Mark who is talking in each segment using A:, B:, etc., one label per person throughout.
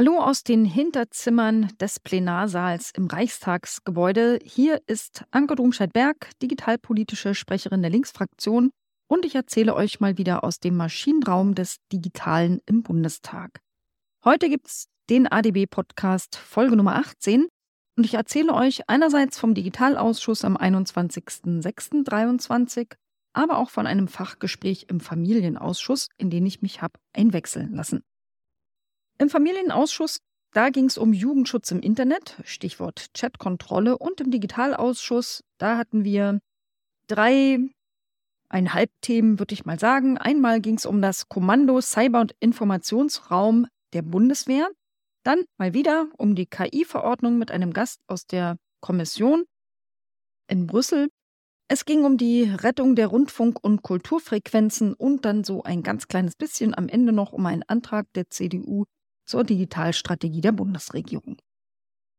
A: Hallo aus den Hinterzimmern des Plenarsaals im Reichstagsgebäude. Hier ist Anke Domscheit-Berg, digitalpolitische Sprecherin der Linksfraktion, und ich erzähle euch mal wieder aus dem Maschinenraum des Digitalen im Bundestag. Heute gibt's den ADB-Podcast Folge Nummer 18 und ich erzähle euch einerseits vom Digitalausschuss am 21.06.23, aber auch von einem Fachgespräch im Familienausschuss, in den ich mich habe einwechseln lassen. Im Familienausschuss, da ging es um Jugendschutz im Internet, Stichwort Chatkontrolle, und im Digitalausschuss, da hatten wir drei eineinhalb Themen, würde ich mal sagen. Einmal ging es um das Kommando Cyber- und Informationsraum der Bundeswehr. Dann mal wieder um die KI-Verordnung mit einem Gast aus der Kommission in Brüssel. Es ging um die Rettung der Rundfunk- und Kulturfrequenzen und dann so ein ganz kleines bisschen am Ende noch um einen Antrag der CDU zur Digitalstrategie der Bundesregierung.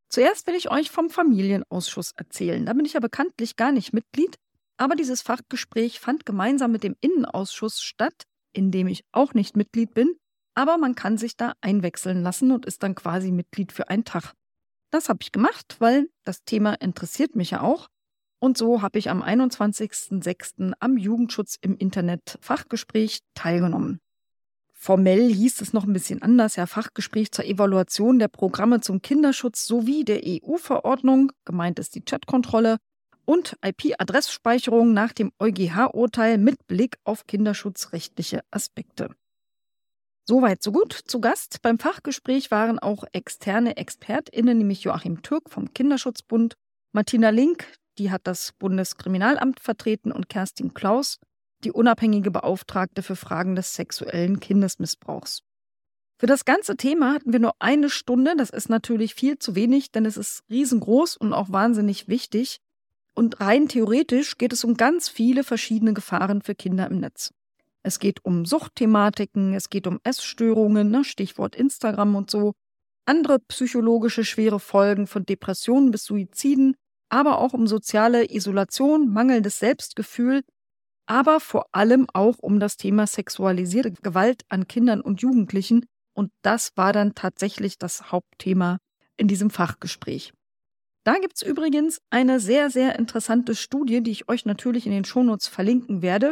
A: Zuerst will ich euch vom Familienausschuss erzählen. Da bin ich ja bekanntlich gar nicht Mitglied, aber dieses Fachgespräch fand gemeinsam mit dem Innenausschuss statt, in dem ich auch nicht Mitglied bin, aber man kann sich da einwechseln lassen und ist dann quasi Mitglied für einen Tag. Das habe ich gemacht, weil das Thema interessiert mich ja auch. Und so habe ich am 21.06. am Jugendschutz im Internet Fachgespräch teilgenommen. Formell hieß es noch ein bisschen anders, ja Fachgespräch zur Evaluation der Programme zum Kinderschutz sowie der EU-Verordnung, gemeint ist die Chatkontrolle, und IP-Adressspeicherung nach dem EuGH-Urteil mit Blick auf kinderschutzrechtliche Aspekte. Soweit, so gut. Zu Gast beim Fachgespräch waren auch externe ExpertInnen, nämlich Joachim Türk vom Kinderschutzbund, Martina Link, die hat das Bundeskriminalamt vertreten, und Kerstin Klaus, die unabhängige Beauftragte für Fragen des sexuellen Kindesmissbrauchs. Für das ganze Thema hatten wir nur eine Stunde. Das ist natürlich viel zu wenig, denn es ist riesengroß und auch wahnsinnig wichtig. Und rein theoretisch geht es um ganz viele verschiedene Gefahren für Kinder im Netz. Es geht um Suchtthematiken, es geht um Essstörungen, ne, Stichwort Instagram und so, andere psychologische schwere Folgen von Depressionen bis Suiziden, aber auch um soziale Isolation, mangelndes Selbstgefühl, aber vor allem auch um das Thema sexualisierte Gewalt an Kindern und Jugendlichen. Und das war dann tatsächlich das Hauptthema in diesem Fachgespräch. Da gibt es übrigens eine sehr, sehr interessante Studie, die ich euch natürlich in den Shownotes verlinken werde,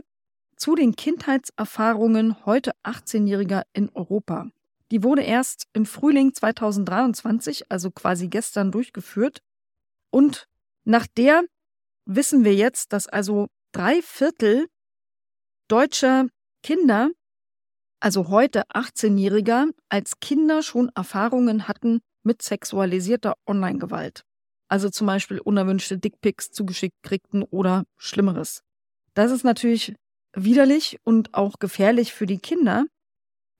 A: zu den Kindheitserfahrungen heute 18-Jähriger in Europa. Die wurde erst im Frühling 2023, also quasi gestern, durchgeführt. Und nach der wissen wir jetzt, dass also drei Viertel deutscher Kinder, also heute 18-Jähriger, als Kinder schon Erfahrungen hatten mit sexualisierter Online-Gewalt. Also zum Beispiel unerwünschte Dickpics zugeschickt kriegten oder Schlimmeres. Das ist natürlich widerlich und auch gefährlich für die Kinder.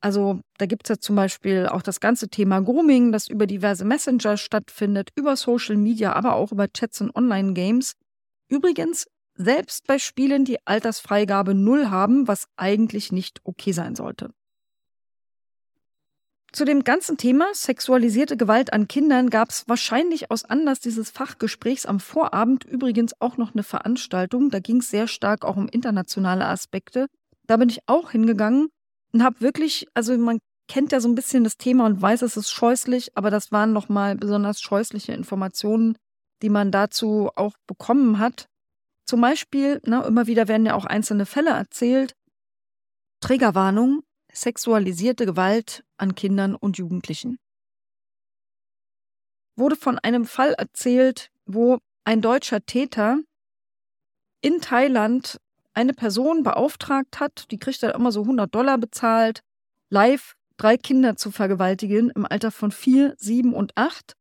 A: Also da gibt es ja zum Beispiel auch das ganze Thema Grooming, das über diverse Messenger stattfindet, über Social Media, aber auch über Chats und Online-Games. Übrigens selbst bei Spielen, die Altersfreigabe null haben, was eigentlich nicht okay sein sollte. Zu dem ganzen Thema sexualisierte Gewalt an Kindern gab es wahrscheinlich aus Anlass dieses Fachgesprächs am Vorabend übrigens auch noch eine Veranstaltung. Da ging es sehr stark auch um internationale Aspekte. Da bin ich auch hingegangen und habe wirklich, also man kennt ja so ein bisschen das Thema und weiß, es ist scheußlich, aber das waren nochmal besonders scheußliche Informationen, die man dazu auch bekommen hat. Zum Beispiel, ne, immer wieder werden ja auch einzelne Fälle erzählt. Trägerwarnung, sexualisierte Gewalt an Kindern und Jugendlichen. Wurde von einem Fall erzählt, wo ein deutscher Täter in Thailand eine Person beauftragt hat, die kriegt dann immer so 100 Dollar bezahlt, live drei Kinder zu vergewaltigen im Alter von vier, sieben und acht.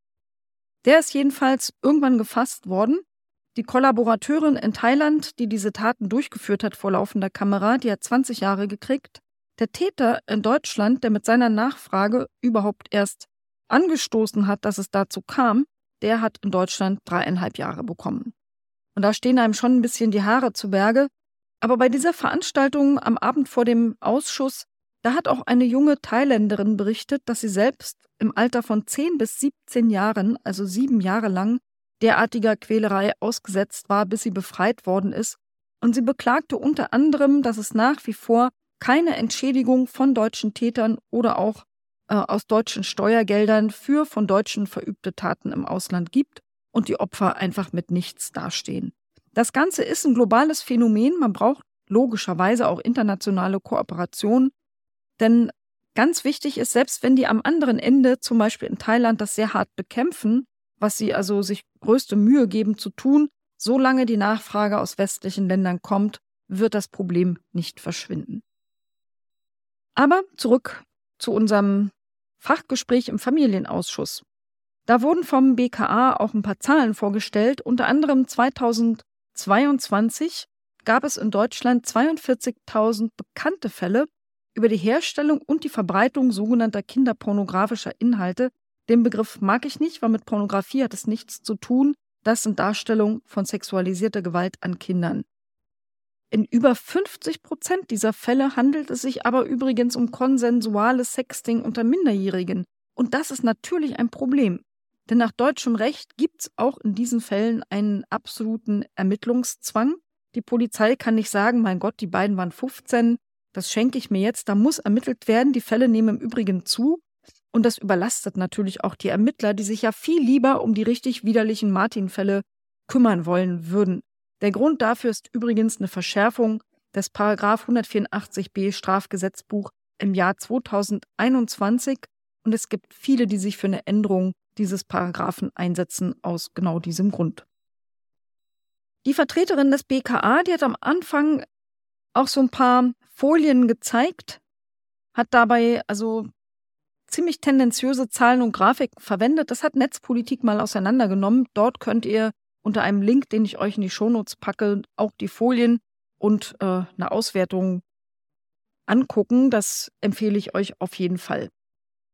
A: Der ist jedenfalls irgendwann gefasst worden die Kollaborateurin in Thailand, die diese Taten durchgeführt hat vor laufender Kamera, die hat 20 Jahre gekriegt. Der Täter in Deutschland, der mit seiner Nachfrage überhaupt erst angestoßen hat, dass es dazu kam, der hat in Deutschland dreieinhalb Jahre bekommen. Und da stehen einem schon ein bisschen die Haare zu Berge. Aber bei dieser Veranstaltung am Abend vor dem Ausschuss, da hat auch eine junge Thailänderin berichtet, dass sie selbst im Alter von 10 bis 17 Jahren, also sieben Jahre lang, derartiger Quälerei ausgesetzt war, bis sie befreit worden ist, und sie beklagte unter anderem, dass es nach wie vor keine Entschädigung von deutschen Tätern oder auch äh, aus deutschen Steuergeldern für von Deutschen verübte Taten im Ausland gibt und die Opfer einfach mit nichts dastehen. Das Ganze ist ein globales Phänomen. Man braucht logischerweise auch internationale Kooperation. Denn ganz wichtig ist, selbst wenn die am anderen Ende, zum Beispiel in Thailand, das sehr hart bekämpfen, was sie also sich größte Mühe geben zu tun, solange die Nachfrage aus westlichen Ländern kommt, wird das Problem nicht verschwinden. Aber zurück zu unserem Fachgespräch im Familienausschuss. Da wurden vom BKA auch ein paar Zahlen vorgestellt. Unter anderem 2022 gab es in Deutschland 42.000 bekannte Fälle über die Herstellung und die Verbreitung sogenannter kinderpornografischer Inhalte. Den Begriff mag ich nicht, weil mit Pornografie hat es nichts zu tun. Das sind Darstellungen von sexualisierter Gewalt an Kindern. In über 50 Prozent dieser Fälle handelt es sich aber übrigens um konsensuales Sexting unter Minderjährigen. Und das ist natürlich ein Problem. Denn nach deutschem Recht gibt es auch in diesen Fällen einen absoluten Ermittlungszwang. Die Polizei kann nicht sagen, mein Gott, die beiden waren 15, das schenke ich mir jetzt, da muss ermittelt werden. Die Fälle nehmen im Übrigen zu. Und das überlastet natürlich auch die Ermittler, die sich ja viel lieber um die richtig widerlichen Martin-Fälle kümmern wollen würden. Der Grund dafür ist übrigens eine Verschärfung des Paragraph 184b Strafgesetzbuch im Jahr 2021 und es gibt viele, die sich für eine Änderung dieses Paragraphen einsetzen aus genau diesem Grund. Die Vertreterin des BKA, die hat am Anfang auch so ein paar Folien gezeigt, hat dabei also ziemlich tendenziöse Zahlen und Grafiken verwendet. Das hat Netzpolitik mal auseinandergenommen. Dort könnt ihr unter einem Link, den ich euch in die Shownotes packe, auch die Folien und äh, eine Auswertung angucken. Das empfehle ich euch auf jeden Fall.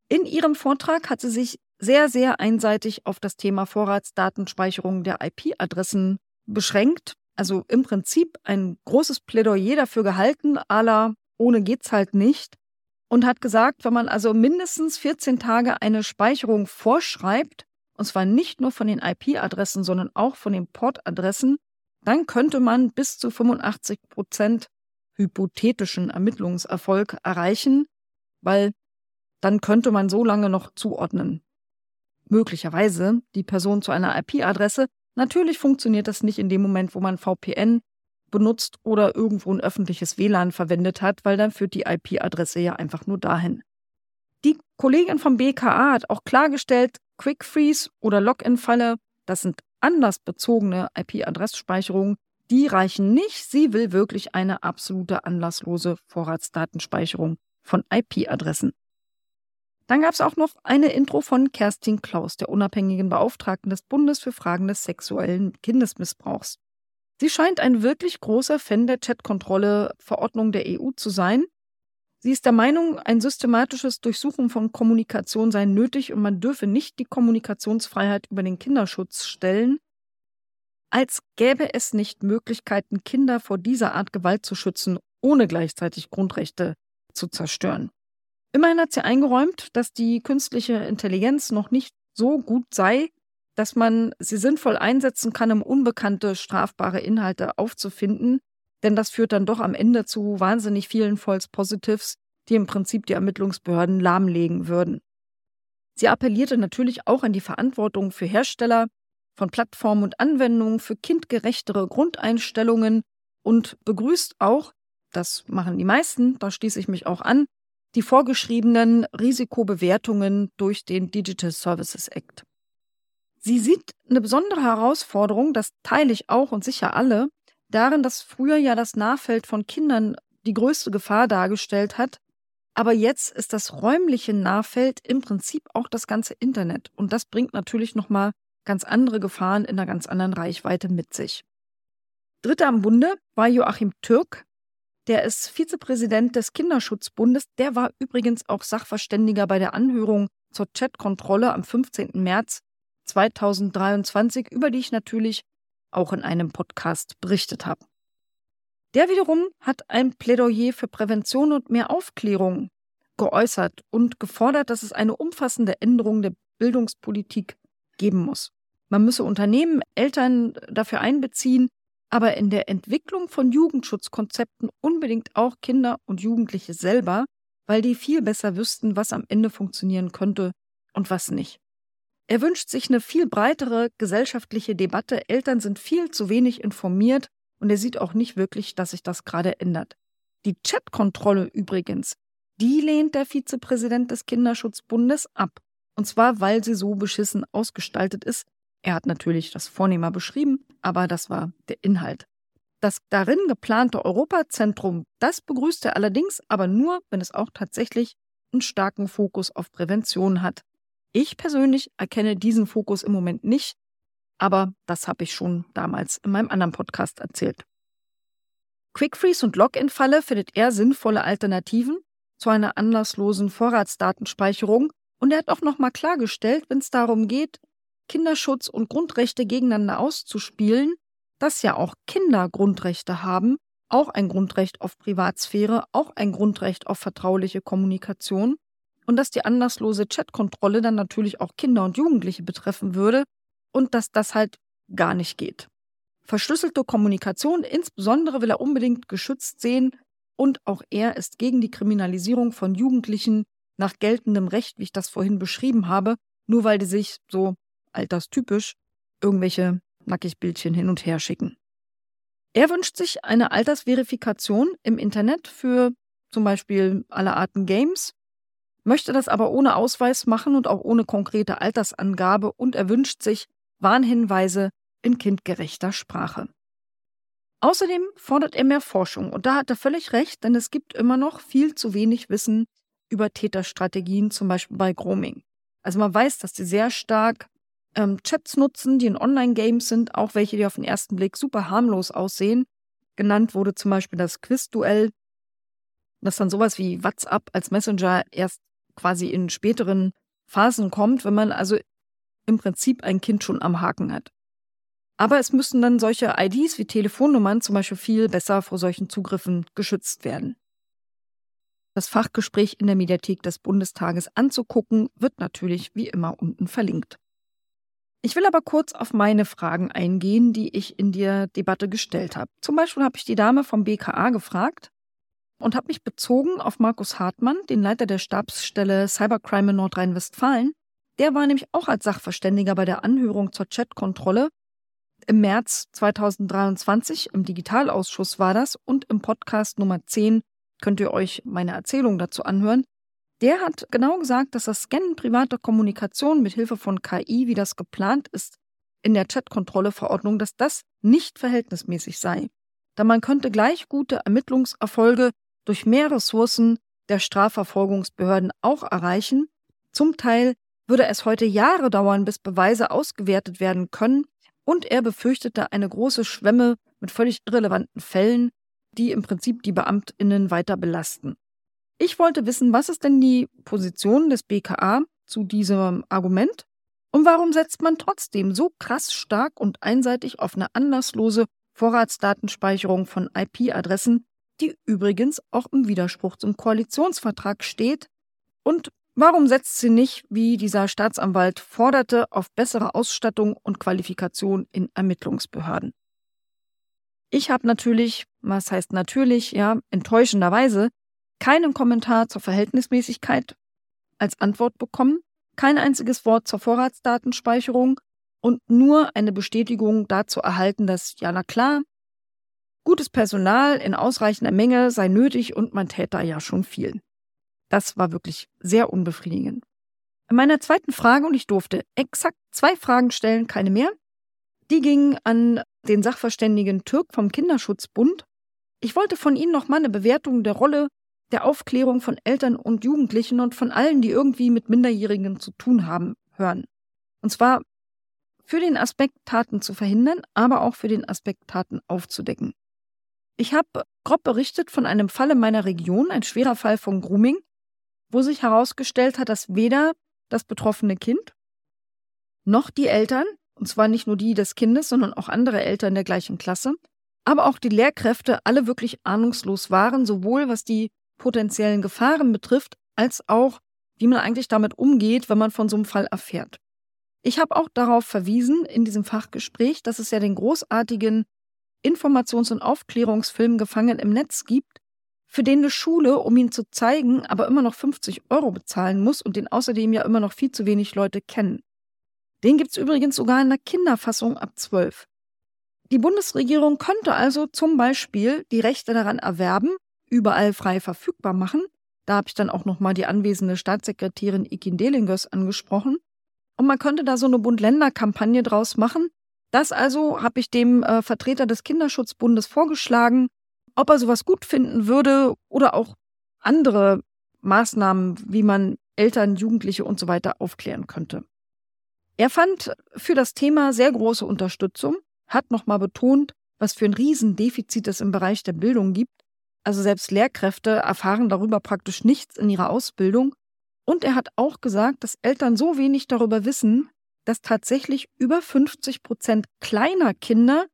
A: In ihrem Vortrag hat sie sich sehr, sehr einseitig auf das Thema Vorratsdatenspeicherung der IP-Adressen beschränkt. Also im Prinzip ein großes Plädoyer dafür gehalten, aller ohne geht's halt nicht. Und hat gesagt, wenn man also mindestens 14 Tage eine Speicherung vorschreibt, und zwar nicht nur von den IP-Adressen, sondern auch von den Portadressen, dann könnte man bis zu 85 Prozent hypothetischen Ermittlungserfolg erreichen, weil dann könnte man so lange noch zuordnen. Möglicherweise die Person zu einer IP-Adresse. Natürlich funktioniert das nicht in dem Moment, wo man VPN benutzt oder irgendwo ein öffentliches WLAN verwendet hat, weil dann führt die IP-Adresse ja einfach nur dahin. Die Kollegin vom BKA hat auch klargestellt, Quick Freeze oder Login-Falle, das sind anlassbezogene IP-Adressspeicherungen, die reichen nicht. Sie will wirklich eine absolute anlasslose Vorratsdatenspeicherung von IP-Adressen. Dann gab es auch noch eine Intro von Kerstin Klaus, der unabhängigen Beauftragten des Bundes für Fragen des sexuellen Kindesmissbrauchs. Sie scheint ein wirklich großer Fan der Chatkontrolle-Verordnung der EU zu sein Sie ist der Meinung, ein systematisches Durchsuchen von Kommunikation sei nötig und man dürfe nicht die Kommunikationsfreiheit über den Kinderschutz stellen, als gäbe es nicht Möglichkeiten, Kinder vor dieser Art Gewalt zu schützen, ohne gleichzeitig Grundrechte zu zerstören. Immerhin hat sie eingeräumt, dass die künstliche Intelligenz noch nicht so gut sei, dass man sie sinnvoll einsetzen kann, um unbekannte strafbare Inhalte aufzufinden, denn das führt dann doch am Ende zu wahnsinnig vielen False Positives, die im Prinzip die Ermittlungsbehörden lahmlegen würden. Sie appellierte natürlich auch an die Verantwortung für Hersteller von Plattformen und Anwendungen für kindgerechtere Grundeinstellungen und begrüßt auch, das machen die meisten, da schließe ich mich auch an, die vorgeschriebenen Risikobewertungen durch den Digital Services Act. Sie sieht eine besondere Herausforderung, das teile ich auch und sicher alle, darin, dass früher ja das Nahfeld von Kindern die größte Gefahr dargestellt hat, aber jetzt ist das räumliche Nahfeld im Prinzip auch das ganze Internet und das bringt natürlich noch mal ganz andere Gefahren in einer ganz anderen Reichweite mit sich. Dritter am Bunde war Joachim Türk, der ist Vizepräsident des Kinderschutzbundes. Der war übrigens auch Sachverständiger bei der Anhörung zur Chatkontrolle am 15. März 2023, über die ich natürlich auch in einem Podcast berichtet habe. Der wiederum hat ein Plädoyer für Prävention und mehr Aufklärung geäußert und gefordert, dass es eine umfassende Änderung der Bildungspolitik geben muss. Man müsse Unternehmen, Eltern dafür einbeziehen, aber in der Entwicklung von Jugendschutzkonzepten unbedingt auch Kinder und Jugendliche selber, weil die viel besser wüssten, was am Ende funktionieren könnte und was nicht. Er wünscht sich eine viel breitere gesellschaftliche Debatte. Eltern sind viel zu wenig informiert und er sieht auch nicht wirklich, dass sich das gerade ändert. Die Chatkontrolle übrigens, die lehnt der Vizepräsident des Kinderschutzbundes ab. Und zwar, weil sie so beschissen ausgestaltet ist. Er hat natürlich das vornehmer beschrieben, aber das war der Inhalt. Das darin geplante Europazentrum, das begrüßt er allerdings, aber nur, wenn es auch tatsächlich einen starken Fokus auf Prävention hat. Ich persönlich erkenne diesen Fokus im Moment nicht, aber das habe ich schon damals in meinem anderen Podcast erzählt. Quickfreeze und Login-Falle findet er sinnvolle Alternativen zu einer anlasslosen Vorratsdatenspeicherung und er hat auch nochmal klargestellt, wenn es darum geht, Kinderschutz und Grundrechte gegeneinander auszuspielen, dass ja auch Kinder Grundrechte haben, auch ein Grundrecht auf Privatsphäre, auch ein Grundrecht auf vertrauliche Kommunikation und dass die anlasslose Chatkontrolle dann natürlich auch Kinder und Jugendliche betreffen würde und dass das halt gar nicht geht. Verschlüsselte Kommunikation insbesondere will er unbedingt geschützt sehen und auch er ist gegen die Kriminalisierung von Jugendlichen nach geltendem Recht, wie ich das vorhin beschrieben habe, nur weil die sich so alterstypisch irgendwelche Nackigbildchen hin und her schicken. Er wünscht sich eine Altersverifikation im Internet für zum Beispiel alle Arten Games, möchte das aber ohne Ausweis machen und auch ohne konkrete Altersangabe und er wünscht sich Warnhinweise in kindgerechter Sprache. Außerdem fordert er mehr Forschung und da hat er völlig recht, denn es gibt immer noch viel zu wenig Wissen über Täterstrategien, zum Beispiel bei Grooming. Also man weiß, dass die sehr stark ähm, Chats nutzen, die in Online-Games sind, auch welche, die auf den ersten Blick super harmlos aussehen. Genannt wurde zum Beispiel das Quiz-Duell, das dann sowas wie WhatsApp als Messenger erst quasi in späteren Phasen kommt, wenn man also im Prinzip ein Kind schon am Haken hat. Aber es müssen dann solche IDs wie Telefonnummern zum Beispiel viel besser vor solchen Zugriffen geschützt werden. Das Fachgespräch in der Mediathek des Bundestages anzugucken, wird natürlich wie immer unten verlinkt. Ich will aber kurz auf meine Fragen eingehen, die ich in der Debatte gestellt habe. Zum Beispiel habe ich die Dame vom BKA gefragt und habe mich bezogen auf Markus Hartmann, den Leiter der Stabsstelle Cybercrime in Nordrhein-Westfalen. Der war nämlich auch als Sachverständiger bei der Anhörung zur Chatkontrolle. Im März 2023 im Digitalausschuss war das und im Podcast Nummer 10 könnt ihr euch meine Erzählung dazu anhören. Der hat genau gesagt, dass das Scannen privater Kommunikation mit Hilfe von KI, wie das geplant ist, in der Chatkontrolle-Verordnung, dass das nicht verhältnismäßig sei. Da man könnte gleich gute Ermittlungserfolge durch mehr Ressourcen der Strafverfolgungsbehörden auch erreichen. Zum Teil würde es heute Jahre dauern, bis Beweise ausgewertet werden können, und er befürchtete eine große Schwemme mit völlig irrelevanten Fällen, die im Prinzip die Beamtinnen weiter belasten. Ich wollte wissen, was ist denn die Position des BKA zu diesem Argument und warum setzt man trotzdem so krass stark und einseitig auf eine anlasslose Vorratsdatenspeicherung von IP-Adressen, die übrigens auch im Widerspruch zum Koalitionsvertrag steht? Und warum setzt sie nicht, wie dieser Staatsanwalt forderte, auf bessere Ausstattung und Qualifikation in Ermittlungsbehörden? Ich habe natürlich, was heißt natürlich, ja, enttäuschenderweise keinen Kommentar zur Verhältnismäßigkeit als Antwort bekommen, kein einziges Wort zur Vorratsdatenspeicherung und nur eine Bestätigung dazu erhalten, dass, ja, na klar, gutes Personal in ausreichender Menge sei nötig und man täte da ja schon viel. Das war wirklich sehr unbefriedigend. In meiner zweiten Frage, und ich durfte exakt zwei Fragen stellen, keine mehr, die gingen an den Sachverständigen Türk vom Kinderschutzbund. Ich wollte von Ihnen nochmal eine Bewertung der Rolle der Aufklärung von Eltern und Jugendlichen und von allen, die irgendwie mit Minderjährigen zu tun haben, hören. Und zwar für den Aspekt Taten zu verhindern, aber auch für den Aspekt Taten aufzudecken. Ich habe grob berichtet von einem Fall in meiner Region, ein schwerer Fall von Grooming, wo sich herausgestellt hat, dass weder das betroffene Kind noch die Eltern, und zwar nicht nur die des Kindes, sondern auch andere Eltern der gleichen Klasse, aber auch die Lehrkräfte alle wirklich ahnungslos waren, sowohl was die potenziellen Gefahren betrifft, als auch, wie man eigentlich damit umgeht, wenn man von so einem Fall erfährt. Ich habe auch darauf verwiesen in diesem Fachgespräch, dass es ja den großartigen Informations- und Aufklärungsfilm Gefangen im Netz gibt. für den eine Schule, um ihn zu zeigen, aber immer noch 50 Euro bezahlen muss und den außerdem ja immer noch viel zu wenig Leute kennen. Den gibt's übrigens sogar in der Kinderfassung ab 12. Die Bundesregierung könnte also zum Beispiel die Rechte daran erwerben, überall frei verfügbar machen. Da habe ich dann auch nochmal die anwesende Staatssekretärin Ikin Delingers angesprochen. Und man könnte da so eine Bund-Länder-Kampagne draus machen. Das also habe ich dem äh, Vertreter des Kinderschutzbundes vorgeschlagen, ob er sowas gut finden würde oder auch andere Maßnahmen, wie man Eltern, Jugendliche und so weiter aufklären könnte. Er fand für das Thema sehr große Unterstützung, hat nochmal betont, was für ein Riesendefizit es im Bereich der Bildung gibt. Also selbst Lehrkräfte erfahren darüber praktisch nichts in ihrer Ausbildung. Und er hat auch gesagt, dass Eltern so wenig darüber wissen, dass tatsächlich über 50 Prozent kleiner Kinder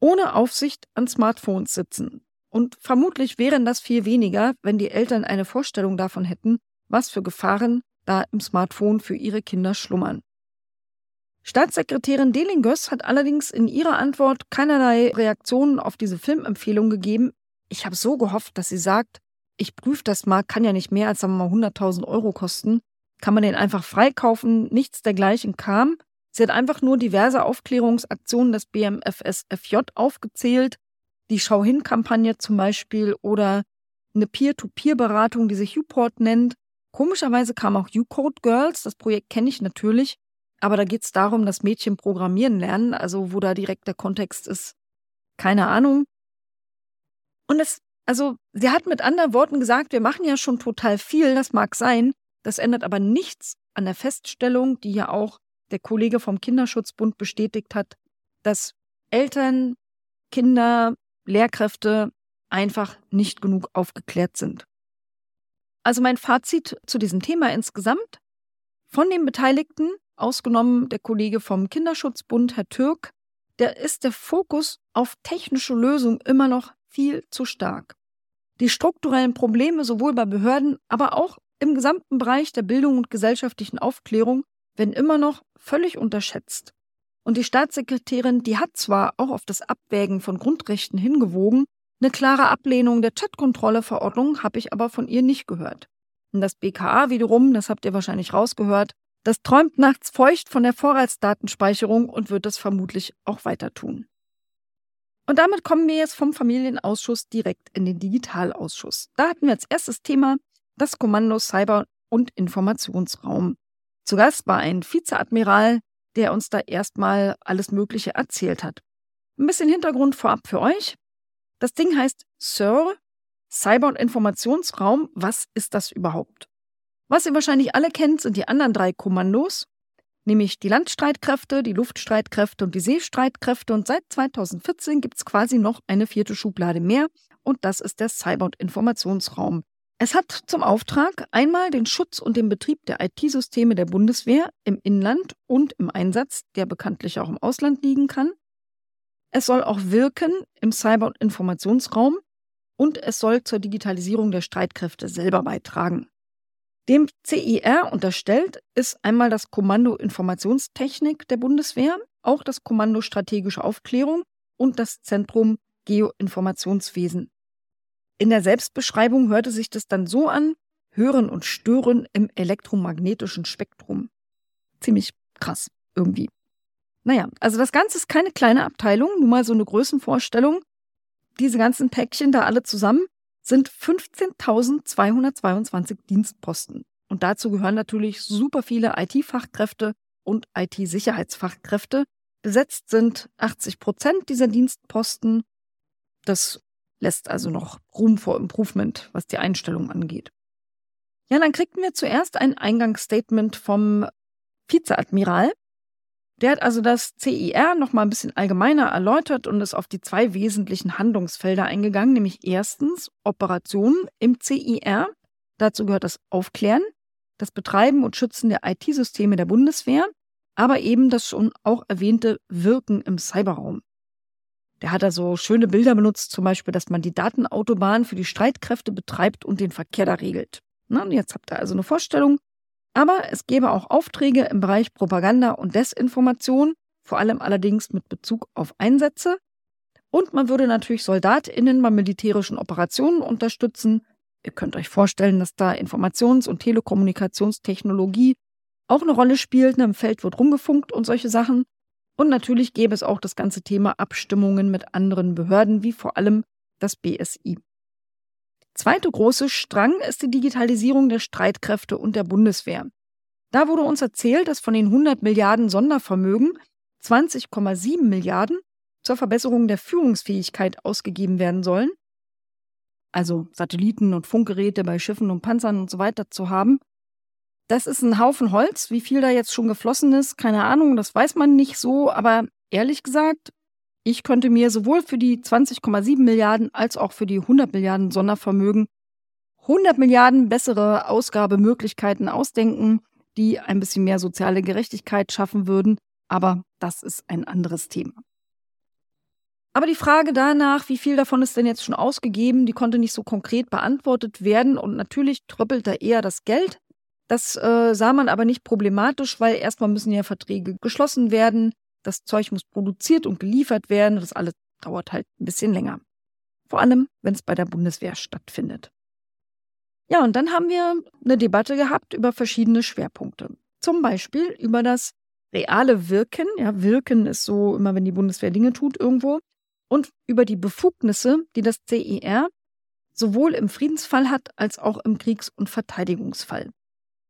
A: ohne Aufsicht an Smartphones sitzen. Und vermutlich wären das viel weniger, wenn die Eltern eine Vorstellung davon hätten, was für Gefahren da im Smartphone für ihre Kinder schlummern. Staatssekretärin Delingös hat allerdings in ihrer Antwort keinerlei Reaktionen auf diese Filmempfehlung gegeben. Ich habe so gehofft, dass sie sagt, ich prüfe das mal, kann ja nicht mehr als sagen wir mal 100.000 Euro kosten. Kann man den einfach freikaufen? Nichts dergleichen kam. Sie hat einfach nur diverse Aufklärungsaktionen des BMFSFJ aufgezählt, die Schau-Hin-Kampagne zum Beispiel oder eine Peer-to-Peer-Beratung, die sich Uport nennt. Komischerweise kam auch U-Code Girls, das Projekt kenne ich natürlich, aber da geht es darum, dass Mädchen programmieren lernen, also wo da direkt der Kontext ist, keine Ahnung. Und es, also sie hat mit anderen Worten gesagt, wir machen ja schon total viel, das mag sein, das ändert aber nichts an der Feststellung, die ja auch der Kollege vom Kinderschutzbund bestätigt hat, dass Eltern, Kinder, Lehrkräfte einfach nicht genug aufgeklärt sind. Also mein Fazit zu diesem Thema insgesamt. Von den Beteiligten, ausgenommen der Kollege vom Kinderschutzbund, Herr Türk, der ist der Fokus auf technische Lösungen immer noch viel zu stark. Die strukturellen Probleme sowohl bei Behörden, aber auch im gesamten Bereich der Bildung und gesellschaftlichen Aufklärung werden immer noch völlig unterschätzt. Und die Staatssekretärin, die hat zwar auch auf das Abwägen von Grundrechten hingewogen, eine klare Ablehnung der Chatkontrolle-Verordnung habe ich aber von ihr nicht gehört. Und das BKA wiederum, das habt ihr wahrscheinlich rausgehört, das träumt nachts feucht von der Vorratsdatenspeicherung und wird das vermutlich auch weiter tun. Und damit kommen wir jetzt vom Familienausschuss direkt in den Digitalausschuss. Da hatten wir als erstes Thema das Kommando Cyber- und Informationsraum. Zu Gast war ein Vizeadmiral, der uns da erstmal alles Mögliche erzählt hat. Ein bisschen Hintergrund vorab für euch. Das Ding heißt SIR, Cyber- und Informationsraum. Was ist das überhaupt? Was ihr wahrscheinlich alle kennt, sind die anderen drei Kommandos, nämlich die Landstreitkräfte, die Luftstreitkräfte und die Seestreitkräfte. Und seit 2014 gibt es quasi noch eine vierte Schublade mehr und das ist der Cyber- und Informationsraum. Es hat zum Auftrag, einmal den Schutz und den Betrieb der IT-Systeme der Bundeswehr im Inland und im Einsatz, der bekanntlich auch im Ausland liegen kann. Es soll auch wirken im Cyber- und Informationsraum und es soll zur Digitalisierung der Streitkräfte selber beitragen. Dem CIR unterstellt ist einmal das Kommando Informationstechnik der Bundeswehr, auch das Kommando Strategische Aufklärung und das Zentrum Geoinformationswesen. In der Selbstbeschreibung hörte sich das dann so an, hören und stören im elektromagnetischen Spektrum. Ziemlich krass irgendwie. Naja, also das Ganze ist keine kleine Abteilung, nur mal so eine Größenvorstellung. Diese ganzen Päckchen da alle zusammen sind 15.222 Dienstposten. Und dazu gehören natürlich super viele IT-Fachkräfte und IT-Sicherheitsfachkräfte. Besetzt sind 80 Prozent dieser Dienstposten. Das lässt also noch Room for Improvement, was die Einstellung angeht. Ja, dann kriegten wir zuerst ein Eingangsstatement vom Vizeadmiral. Der hat also das CIR noch mal ein bisschen allgemeiner erläutert und ist auf die zwei wesentlichen Handlungsfelder eingegangen, nämlich erstens Operationen im CIR. Dazu gehört das Aufklären, das Betreiben und Schützen der IT-Systeme der Bundeswehr, aber eben das schon auch erwähnte Wirken im Cyberraum. Der hat da so schöne Bilder benutzt, zum Beispiel, dass man die Datenautobahn für die Streitkräfte betreibt und den Verkehr da regelt. Na, und jetzt habt ihr also eine Vorstellung. Aber es gäbe auch Aufträge im Bereich Propaganda und Desinformation, vor allem allerdings mit Bezug auf Einsätze. Und man würde natürlich SoldatInnen bei militärischen Operationen unterstützen. Ihr könnt euch vorstellen, dass da Informations- und Telekommunikationstechnologie auch eine Rolle spielt. Ne? Im Feld wird rumgefunkt und solche Sachen. Und natürlich gäbe es auch das ganze Thema Abstimmungen mit anderen Behörden, wie vor allem das BSI. Zweite große Strang ist die Digitalisierung der Streitkräfte und der Bundeswehr. Da wurde uns erzählt, dass von den 100 Milliarden Sondervermögen 20,7 Milliarden zur Verbesserung der Führungsfähigkeit ausgegeben werden sollen. Also Satelliten und Funkgeräte bei Schiffen und Panzern und so weiter zu haben. Das ist ein Haufen Holz. Wie viel da jetzt schon geflossen ist, keine Ahnung, das weiß man nicht so. Aber ehrlich gesagt, ich könnte mir sowohl für die 20,7 Milliarden als auch für die 100 Milliarden Sondervermögen 100 Milliarden bessere Ausgabemöglichkeiten ausdenken, die ein bisschen mehr soziale Gerechtigkeit schaffen würden. Aber das ist ein anderes Thema. Aber die Frage danach, wie viel davon ist denn jetzt schon ausgegeben, die konnte nicht so konkret beantwortet werden. Und natürlich tröppelt da eher das Geld. Das äh, sah man aber nicht problematisch, weil erstmal müssen ja Verträge geschlossen werden. Das Zeug muss produziert und geliefert werden. Das alles dauert halt ein bisschen länger. Vor allem, wenn es bei der Bundeswehr stattfindet. Ja, und dann haben wir eine Debatte gehabt über verschiedene Schwerpunkte. Zum Beispiel über das reale Wirken. Ja, Wirken ist so immer, wenn die Bundeswehr Dinge tut irgendwo. Und über die Befugnisse, die das CIR sowohl im Friedensfall hat als auch im Kriegs- und Verteidigungsfall.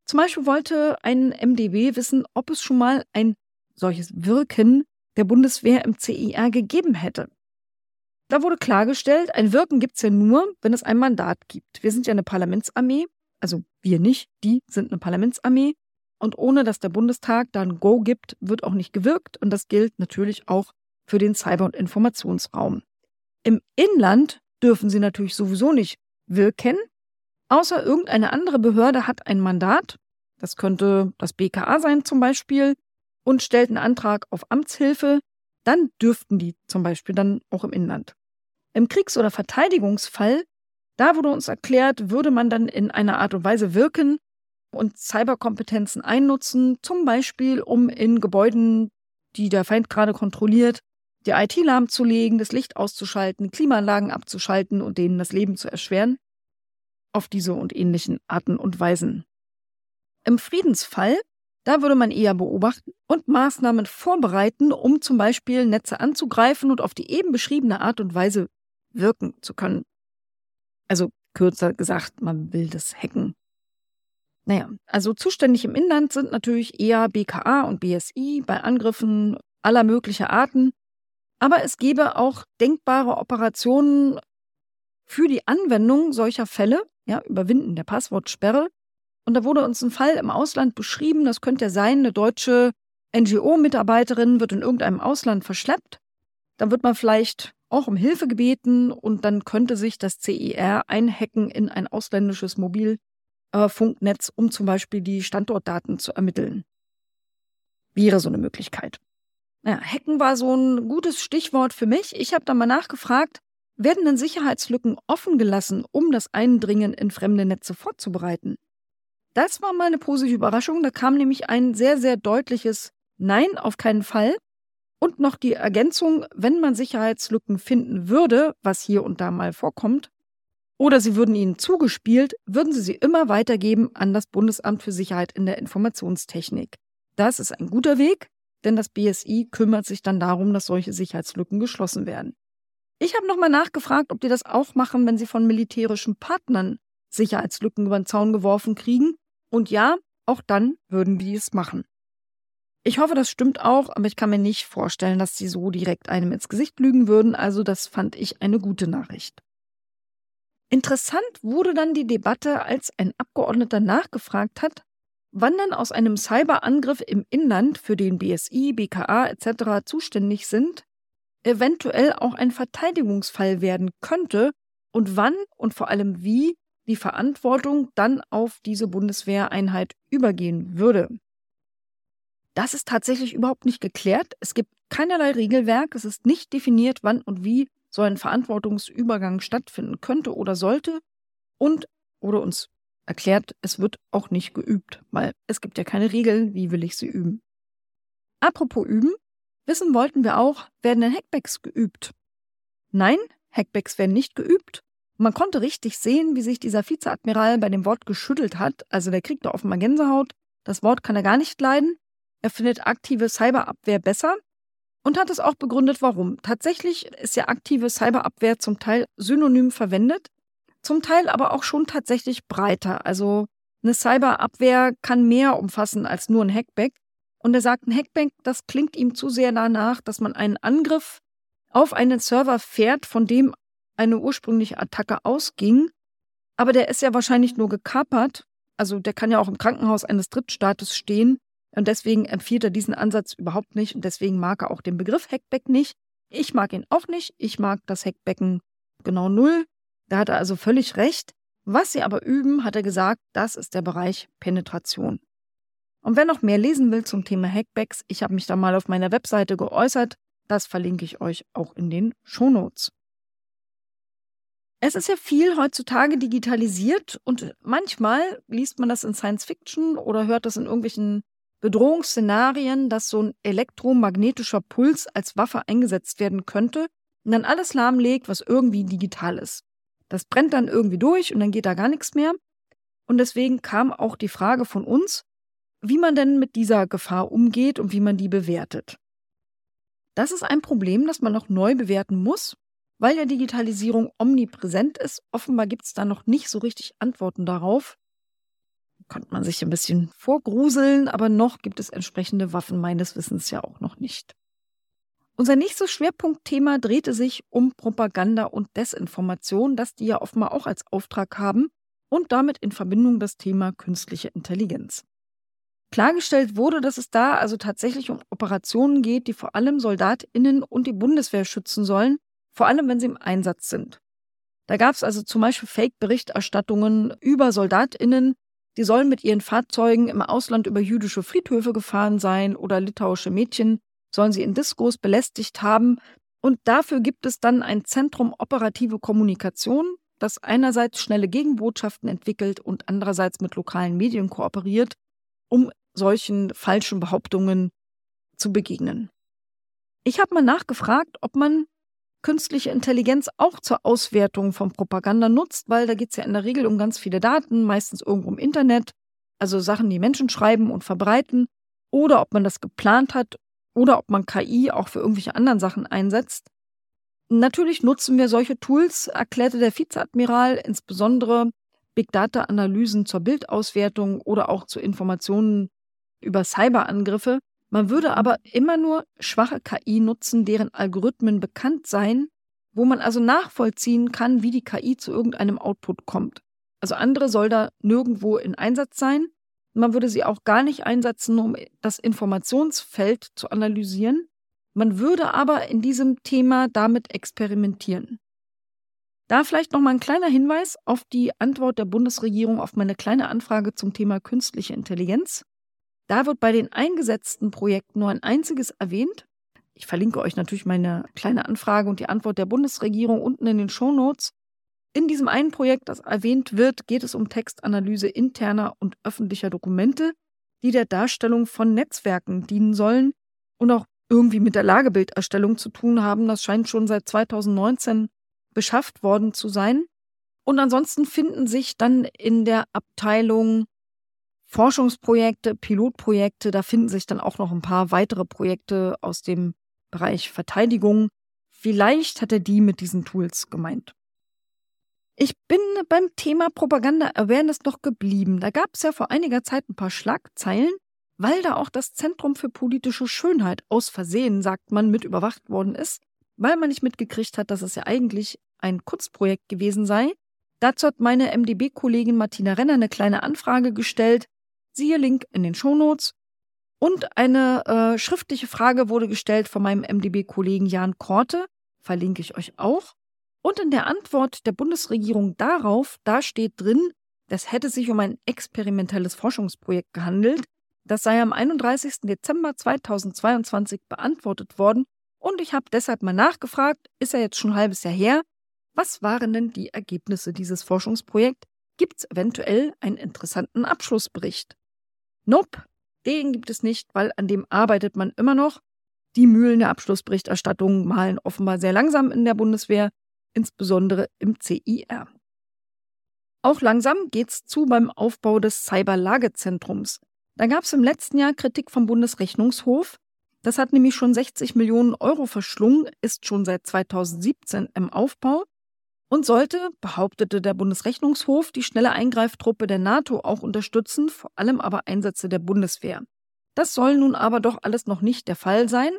A: Zum Beispiel wollte ein MDB wissen, ob es schon mal ein solches Wirken der Bundeswehr im CIR gegeben hätte. Da wurde klargestellt, ein Wirken gibt es ja nur, wenn es ein Mandat gibt. Wir sind ja eine Parlamentsarmee, also wir nicht, die sind eine Parlamentsarmee. Und ohne dass der Bundestag da ein Go gibt, wird auch nicht gewirkt. Und das gilt natürlich auch für den Cyber- und Informationsraum. Im Inland dürfen sie natürlich sowieso nicht wirken, außer irgendeine andere Behörde hat ein Mandat. Das könnte das BKA sein zum Beispiel und stellt einen Antrag auf Amtshilfe, dann dürften die zum Beispiel dann auch im Inland. Im Kriegs- oder Verteidigungsfall, da wurde uns erklärt, würde man dann in einer Art und Weise wirken und Cyberkompetenzen einnutzen, zum Beispiel um in Gebäuden, die der Feind gerade kontrolliert, die IT lahmzulegen, das Licht auszuschalten, Klimaanlagen abzuschalten und denen das Leben zu erschweren. Auf diese und ähnlichen Arten und Weisen. Im Friedensfall da würde man eher beobachten und Maßnahmen vorbereiten, um zum Beispiel Netze anzugreifen und auf die eben beschriebene Art und Weise wirken zu können. Also kürzer gesagt, man will das hacken. Naja, also zuständig im Inland sind natürlich eher BKA und BSI bei Angriffen aller möglicher Arten. Aber es gäbe auch denkbare Operationen für die Anwendung solcher Fälle, ja, Überwinden der Passwortsperre, und da wurde uns ein Fall im Ausland beschrieben, das könnte ja sein, eine deutsche NGO-Mitarbeiterin wird in irgendeinem Ausland verschleppt. Dann wird man vielleicht auch um Hilfe gebeten und dann könnte sich das CIR einhacken in ein ausländisches Mobilfunknetz, um zum Beispiel die Standortdaten zu ermitteln. Wäre so eine Möglichkeit. Naja, Hacken war so ein gutes Stichwort für mich. Ich habe da mal nachgefragt, werden denn Sicherheitslücken offen gelassen, um das Eindringen in fremde Netze vorzubereiten? Das war mal eine positive Überraschung. Da kam nämlich ein sehr, sehr deutliches Nein, auf keinen Fall. Und noch die Ergänzung, wenn man Sicherheitslücken finden würde, was hier und da mal vorkommt, oder sie würden ihnen zugespielt, würden sie sie immer weitergeben an das Bundesamt für Sicherheit in der Informationstechnik. Das ist ein guter Weg, denn das BSI kümmert sich dann darum, dass solche Sicherheitslücken geschlossen werden. Ich habe nochmal nachgefragt, ob die das auch machen, wenn sie von militärischen Partnern Sicherheitslücken über den Zaun geworfen kriegen. Und ja, auch dann würden die es machen. Ich hoffe, das stimmt auch, aber ich kann mir nicht vorstellen, dass sie so direkt einem ins Gesicht lügen würden, also das fand ich eine gute Nachricht. Interessant wurde dann die Debatte, als ein Abgeordneter nachgefragt hat, wann dann aus einem Cyberangriff im Inland, für den BSI, BKA etc. zuständig sind, eventuell auch ein Verteidigungsfall werden könnte und wann und vor allem wie die Verantwortung dann auf diese Bundeswehreinheit übergehen würde. Das ist tatsächlich überhaupt nicht geklärt. Es gibt keinerlei Regelwerk. Es ist nicht definiert, wann und wie so ein Verantwortungsübergang stattfinden könnte oder sollte. Und wurde uns erklärt, es wird auch nicht geübt, weil es gibt ja keine Regeln, wie will ich sie üben. Apropos üben, wissen wollten wir auch, werden denn Hackbacks geübt? Nein, Hackbacks werden nicht geübt. Man konnte richtig sehen, wie sich dieser Vizeadmiral bei dem Wort geschüttelt hat. Also der kriegt da offenbar Gänsehaut. Das Wort kann er gar nicht leiden. Er findet aktive Cyberabwehr besser und hat es auch begründet, warum. Tatsächlich ist ja aktive Cyberabwehr zum Teil synonym verwendet, zum Teil aber auch schon tatsächlich breiter. Also eine Cyberabwehr kann mehr umfassen als nur ein Hackback. Und er sagt, ein Hackback, das klingt ihm zu sehr danach, dass man einen Angriff auf einen Server fährt, von dem eine ursprüngliche Attacke ausging. Aber der ist ja wahrscheinlich nur gekapert. Also der kann ja auch im Krankenhaus eines Drittstaates stehen. Und deswegen empfiehlt er diesen Ansatz überhaupt nicht. Und deswegen mag er auch den Begriff Hackback nicht. Ich mag ihn auch nicht. Ich mag das Hackbecken genau null. Da hat er also völlig recht. Was sie aber üben, hat er gesagt, das ist der Bereich Penetration. Und wer noch mehr lesen will zum Thema Hackbacks, ich habe mich da mal auf meiner Webseite geäußert. Das verlinke ich euch auch in den Shownotes. Es ist ja viel heutzutage digitalisiert und manchmal liest man das in Science Fiction oder hört das in irgendwelchen Bedrohungsszenarien, dass so ein elektromagnetischer Puls als Waffe eingesetzt werden könnte und dann alles lahmlegt, was irgendwie digital ist. Das brennt dann irgendwie durch und dann geht da gar nichts mehr. Und deswegen kam auch die Frage von uns, wie man denn mit dieser Gefahr umgeht und wie man die bewertet. Das ist ein Problem, das man noch neu bewerten muss, weil ja Digitalisierung omnipräsent ist. Offenbar gibt es da noch nicht so richtig Antworten darauf. Könnte man sich ein bisschen vorgruseln, aber noch gibt es entsprechende Waffen meines Wissens ja auch noch nicht. Unser nächstes Schwerpunktthema drehte sich um Propaganda und Desinformation, das die ja offenbar auch als Auftrag haben und damit in Verbindung das Thema künstliche Intelligenz. Klargestellt wurde, dass es da also tatsächlich um Operationen geht, die vor allem Soldatinnen und die Bundeswehr schützen sollen, vor allem wenn sie im Einsatz sind. Da gab es also zum Beispiel Fake-Berichterstattungen über Soldatinnen, die sollen mit ihren Fahrzeugen im Ausland über jüdische Friedhöfe gefahren sein oder litauische Mädchen sollen sie in Diskos belästigt haben. Und dafür gibt es dann ein Zentrum operative Kommunikation, das einerseits schnelle Gegenbotschaften entwickelt und andererseits mit lokalen Medien kooperiert, um solchen falschen Behauptungen zu begegnen. Ich habe mal nachgefragt, ob man künstliche Intelligenz auch zur Auswertung von Propaganda nutzt, weil da geht es ja in der Regel um ganz viele Daten, meistens irgendwo im Internet, also Sachen, die Menschen schreiben und verbreiten, oder ob man das geplant hat oder ob man KI auch für irgendwelche anderen Sachen einsetzt. Natürlich nutzen wir solche Tools, erklärte der Vizeadmiral, insbesondere Big Data-Analysen zur Bildauswertung oder auch zu Informationen über Cyberangriffe. Man würde aber immer nur schwache KI nutzen, deren Algorithmen bekannt seien, wo man also nachvollziehen kann, wie die KI zu irgendeinem Output kommt. Also andere soll da nirgendwo in Einsatz sein. Man würde sie auch gar nicht einsetzen, um das Informationsfeld zu analysieren. Man würde aber in diesem Thema damit experimentieren. Da vielleicht noch mal ein kleiner Hinweis auf die Antwort der Bundesregierung auf meine kleine Anfrage zum Thema künstliche Intelligenz. Da wird bei den eingesetzten Projekten nur ein einziges erwähnt. Ich verlinke euch natürlich meine kleine Anfrage und die Antwort der Bundesregierung unten in den Show Notes. In diesem einen Projekt, das erwähnt wird, geht es um Textanalyse interner und öffentlicher Dokumente, die der Darstellung von Netzwerken dienen sollen und auch irgendwie mit der Lagebilderstellung zu tun haben. Das scheint schon seit 2019 beschafft worden zu sein. Und ansonsten finden sich dann in der Abteilung Forschungsprojekte, Pilotprojekte, da finden sich dann auch noch ein paar weitere Projekte aus dem Bereich Verteidigung. Vielleicht hat er die mit diesen Tools gemeint. Ich bin beim Thema Propaganda Awareness noch geblieben. Da gab es ja vor einiger Zeit ein paar Schlagzeilen, weil da auch das Zentrum für politische Schönheit aus Versehen, sagt man, mit überwacht worden ist weil man nicht mitgekriegt hat, dass es ja eigentlich ein Kurzprojekt gewesen sei. Dazu hat meine MDB-Kollegin Martina Renner eine kleine Anfrage gestellt. Siehe Link in den Shownotes. Und eine äh, schriftliche Frage wurde gestellt von meinem MDB-Kollegen Jan Korte. Verlinke ich euch auch. Und in der Antwort der Bundesregierung darauf, da steht drin, das hätte sich um ein experimentelles Forschungsprojekt gehandelt. Das sei am 31. Dezember 2022 beantwortet worden und ich habe deshalb mal nachgefragt, ist ja jetzt schon ein halbes Jahr her, was waren denn die Ergebnisse dieses Forschungsprojekts? Gibt es eventuell einen interessanten Abschlussbericht? Nope, den gibt es nicht, weil an dem arbeitet man immer noch. Die Mühlen der Abschlussberichterstattung malen offenbar sehr langsam in der Bundeswehr, insbesondere im CIR. Auch langsam geht's zu beim Aufbau des Cyberlagezentrums. Da gab es im letzten Jahr Kritik vom Bundesrechnungshof. Das hat nämlich schon 60 Millionen Euro verschlungen, ist schon seit 2017 im Aufbau und sollte, behauptete der Bundesrechnungshof, die schnelle Eingreiftruppe der NATO auch unterstützen, vor allem aber Einsätze der Bundeswehr. Das soll nun aber doch alles noch nicht der Fall sein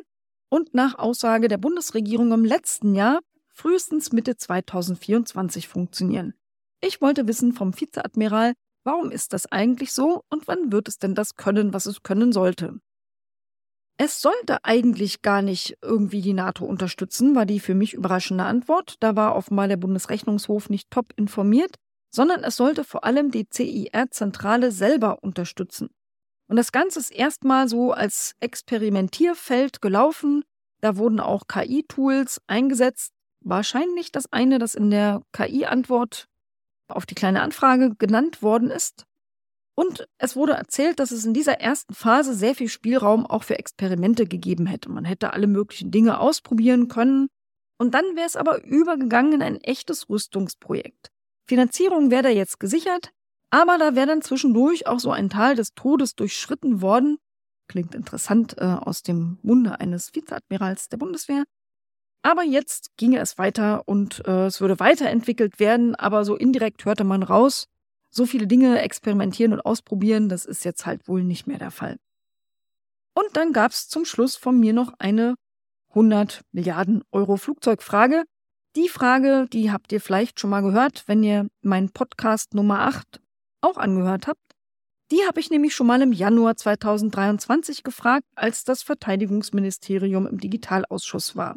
A: und nach Aussage der Bundesregierung im letzten Jahr frühestens Mitte 2024 funktionieren. Ich wollte wissen vom Vizeadmiral, warum ist das eigentlich so und wann wird es denn das können, was es können sollte? Es sollte eigentlich gar nicht irgendwie die NATO unterstützen, war die für mich überraschende Antwort. Da war offenbar der Bundesrechnungshof nicht top informiert, sondern es sollte vor allem die CIR-Zentrale selber unterstützen. Und das Ganze ist erstmal so als Experimentierfeld gelaufen. Da wurden auch KI-Tools eingesetzt. Wahrscheinlich das eine, das in der KI-Antwort auf die kleine Anfrage genannt worden ist. Und es wurde erzählt, dass es in dieser ersten Phase sehr viel Spielraum auch für Experimente gegeben hätte. Man hätte alle möglichen Dinge ausprobieren können. Und dann wäre es aber übergegangen in ein echtes Rüstungsprojekt. Finanzierung wäre da jetzt gesichert, aber da wäre dann zwischendurch auch so ein Tal des Todes durchschritten worden. Klingt interessant äh, aus dem Munde eines Vizeadmirals der Bundeswehr. Aber jetzt ginge es weiter und äh, es würde weiterentwickelt werden, aber so indirekt hörte man raus, so viele Dinge experimentieren und ausprobieren, das ist jetzt halt wohl nicht mehr der Fall. Und dann gab es zum Schluss von mir noch eine 100 Milliarden Euro Flugzeugfrage. Die Frage, die habt ihr vielleicht schon mal gehört, wenn ihr meinen Podcast Nummer 8 auch angehört habt. Die habe ich nämlich schon mal im Januar 2023 gefragt, als das Verteidigungsministerium im Digitalausschuss war.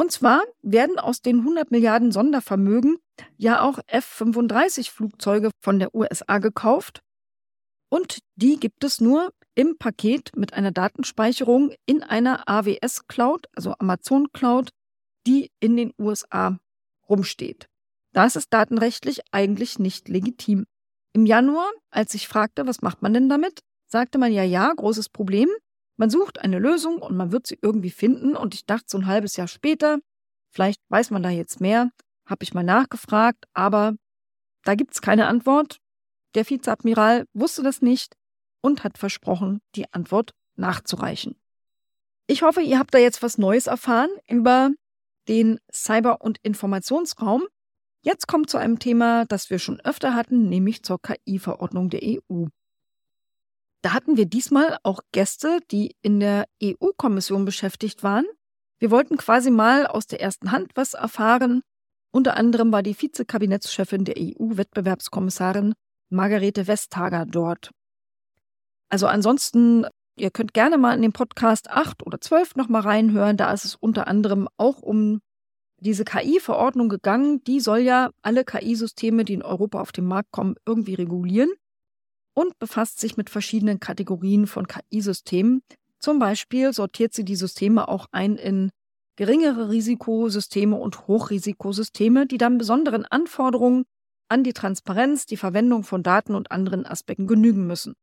A: Und zwar werden aus den 100 Milliarden Sondervermögen ja auch F-35-Flugzeuge von der USA gekauft. Und die gibt es nur im Paket mit einer Datenspeicherung in einer AWS Cloud, also Amazon Cloud, die in den USA rumsteht. Das ist datenrechtlich eigentlich nicht legitim. Im Januar, als ich fragte, was macht man denn damit, sagte man ja, ja, großes Problem. Man sucht eine Lösung und man wird sie irgendwie finden. Und ich dachte so ein halbes Jahr später, vielleicht weiß man da jetzt mehr, habe ich mal nachgefragt, aber da gibt es keine Antwort. Der Vizeadmiral wusste das nicht und hat versprochen, die Antwort nachzureichen. Ich hoffe, ihr habt da jetzt was Neues erfahren über den Cyber- und Informationsraum. Jetzt kommt zu einem Thema, das wir schon öfter hatten, nämlich zur KI-Verordnung der EU. Da hatten wir diesmal auch Gäste, die in der EU-Kommission beschäftigt waren. Wir wollten quasi mal aus der ersten Hand was erfahren. Unter anderem war die Vizekabinettschefin der EU-Wettbewerbskommissarin Margarete Vestager dort. Also ansonsten, ihr könnt gerne mal in den Podcast 8 oder 12 nochmal reinhören. Da ist es unter anderem auch um diese KI-Verordnung gegangen. Die soll ja alle KI-Systeme, die in Europa auf den Markt kommen, irgendwie regulieren und befasst sich mit verschiedenen Kategorien von KI-Systemen. Zum Beispiel sortiert sie die Systeme auch ein in geringere Risikosysteme und Hochrisikosysteme, die dann besonderen Anforderungen an die Transparenz, die Verwendung von Daten und anderen Aspekten genügen müssen.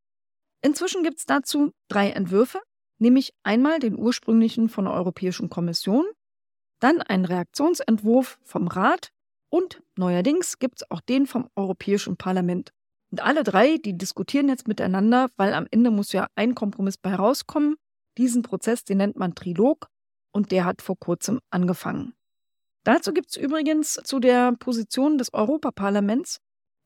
A: Inzwischen gibt es dazu drei Entwürfe, nämlich einmal den ursprünglichen von der Europäischen Kommission, dann einen Reaktionsentwurf vom Rat und neuerdings gibt es auch den vom Europäischen Parlament. Und alle drei, die diskutieren jetzt miteinander, weil am Ende muss ja ein Kompromiss bei rauskommen. Diesen Prozess, den nennt man Trilog und der hat vor kurzem angefangen. Dazu gibt es übrigens zu der Position des Europaparlaments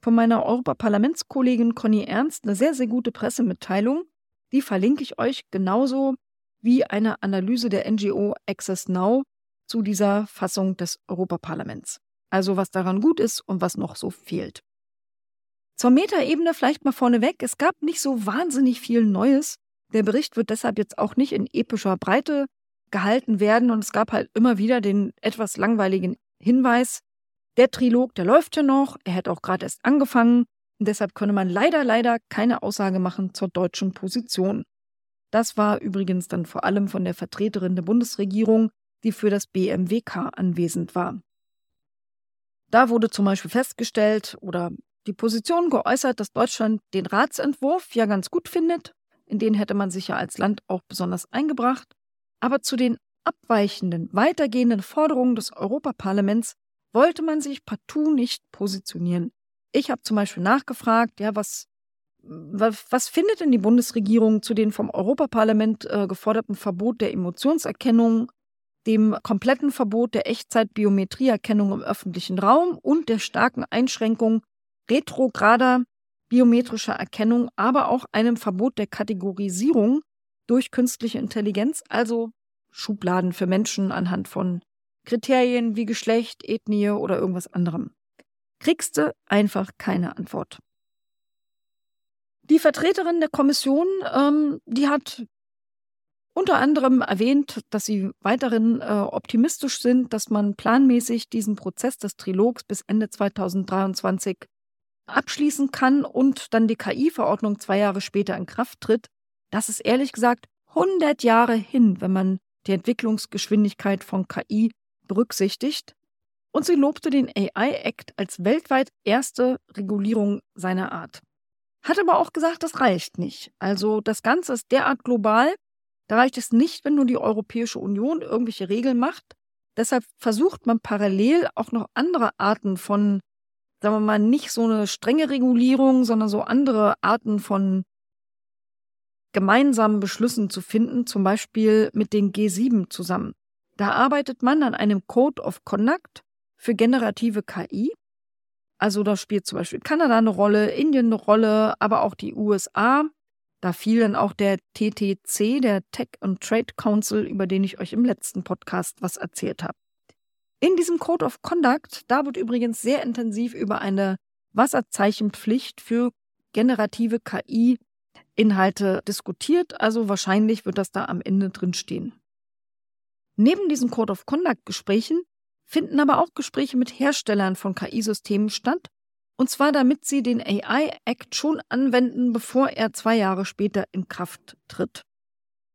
A: von meiner Europaparlamentskollegin Conny Ernst eine sehr, sehr gute Pressemitteilung. Die verlinke ich euch genauso wie eine Analyse der NGO Access Now zu dieser Fassung des Europaparlaments. Also was daran gut ist und was noch so fehlt. Zur Metaebene vielleicht mal vorneweg. Es gab nicht so wahnsinnig viel Neues. Der Bericht wird deshalb jetzt auch nicht in epischer Breite gehalten werden und es gab halt immer wieder den etwas langweiligen Hinweis, der Trilog, der läuft ja noch, er hätte auch gerade erst angefangen und deshalb könne man leider, leider keine Aussage machen zur deutschen Position. Das war übrigens dann vor allem von der Vertreterin der Bundesregierung, die für das BMWK anwesend war. Da wurde zum Beispiel festgestellt oder die Position geäußert, dass Deutschland den Ratsentwurf ja ganz gut findet. In den hätte man sich ja als Land auch besonders eingebracht. Aber zu den abweichenden, weitergehenden Forderungen des Europaparlaments wollte man sich partout nicht positionieren. Ich habe zum Beispiel nachgefragt, ja, was, was, findet denn die Bundesregierung zu den vom Europaparlament äh, geforderten Verbot der Emotionserkennung, dem kompletten Verbot der Echtzeitbiometrieerkennung im öffentlichen Raum und der starken Einschränkung retrograder biometrischer Erkennung, aber auch einem Verbot der Kategorisierung durch künstliche Intelligenz, also Schubladen für Menschen anhand von Kriterien wie Geschlecht, Ethnie oder irgendwas anderem. Kriegst du einfach keine Antwort. Die Vertreterin der Kommission, ähm, die hat unter anderem erwähnt, dass sie weiterhin äh, optimistisch sind, dass man planmäßig diesen Prozess des Trilogs bis Ende 2023 abschließen kann und dann die KI-Verordnung zwei Jahre später in Kraft tritt. Das ist ehrlich gesagt 100 Jahre hin, wenn man die Entwicklungsgeschwindigkeit von KI berücksichtigt. Und sie lobte den AI Act als weltweit erste Regulierung seiner Art. Hat aber auch gesagt, das reicht nicht. Also das Ganze ist derart global, da reicht es nicht, wenn nur die Europäische Union irgendwelche Regeln macht. Deshalb versucht man parallel auch noch andere Arten von, sagen wir mal, nicht so eine strenge Regulierung, sondern so andere Arten von gemeinsamen Beschlüssen zu finden, zum Beispiel mit den G7 zusammen. Da arbeitet man an einem Code of Conduct für generative KI. Also da spielt zum Beispiel Kanada eine Rolle, Indien eine Rolle, aber auch die USA. Da fiel dann auch der TTC, der Tech and Trade Council, über den ich euch im letzten Podcast was erzählt habe. In diesem Code of Conduct, da wird übrigens sehr intensiv über eine Wasserzeichenpflicht für generative KI Inhalte diskutiert, also wahrscheinlich wird das da am Ende drin stehen. Neben diesen Code of Conduct Gesprächen finden aber auch Gespräche mit Herstellern von KI-Systemen statt, und zwar damit sie den AI Act schon anwenden, bevor er zwei Jahre später in Kraft tritt.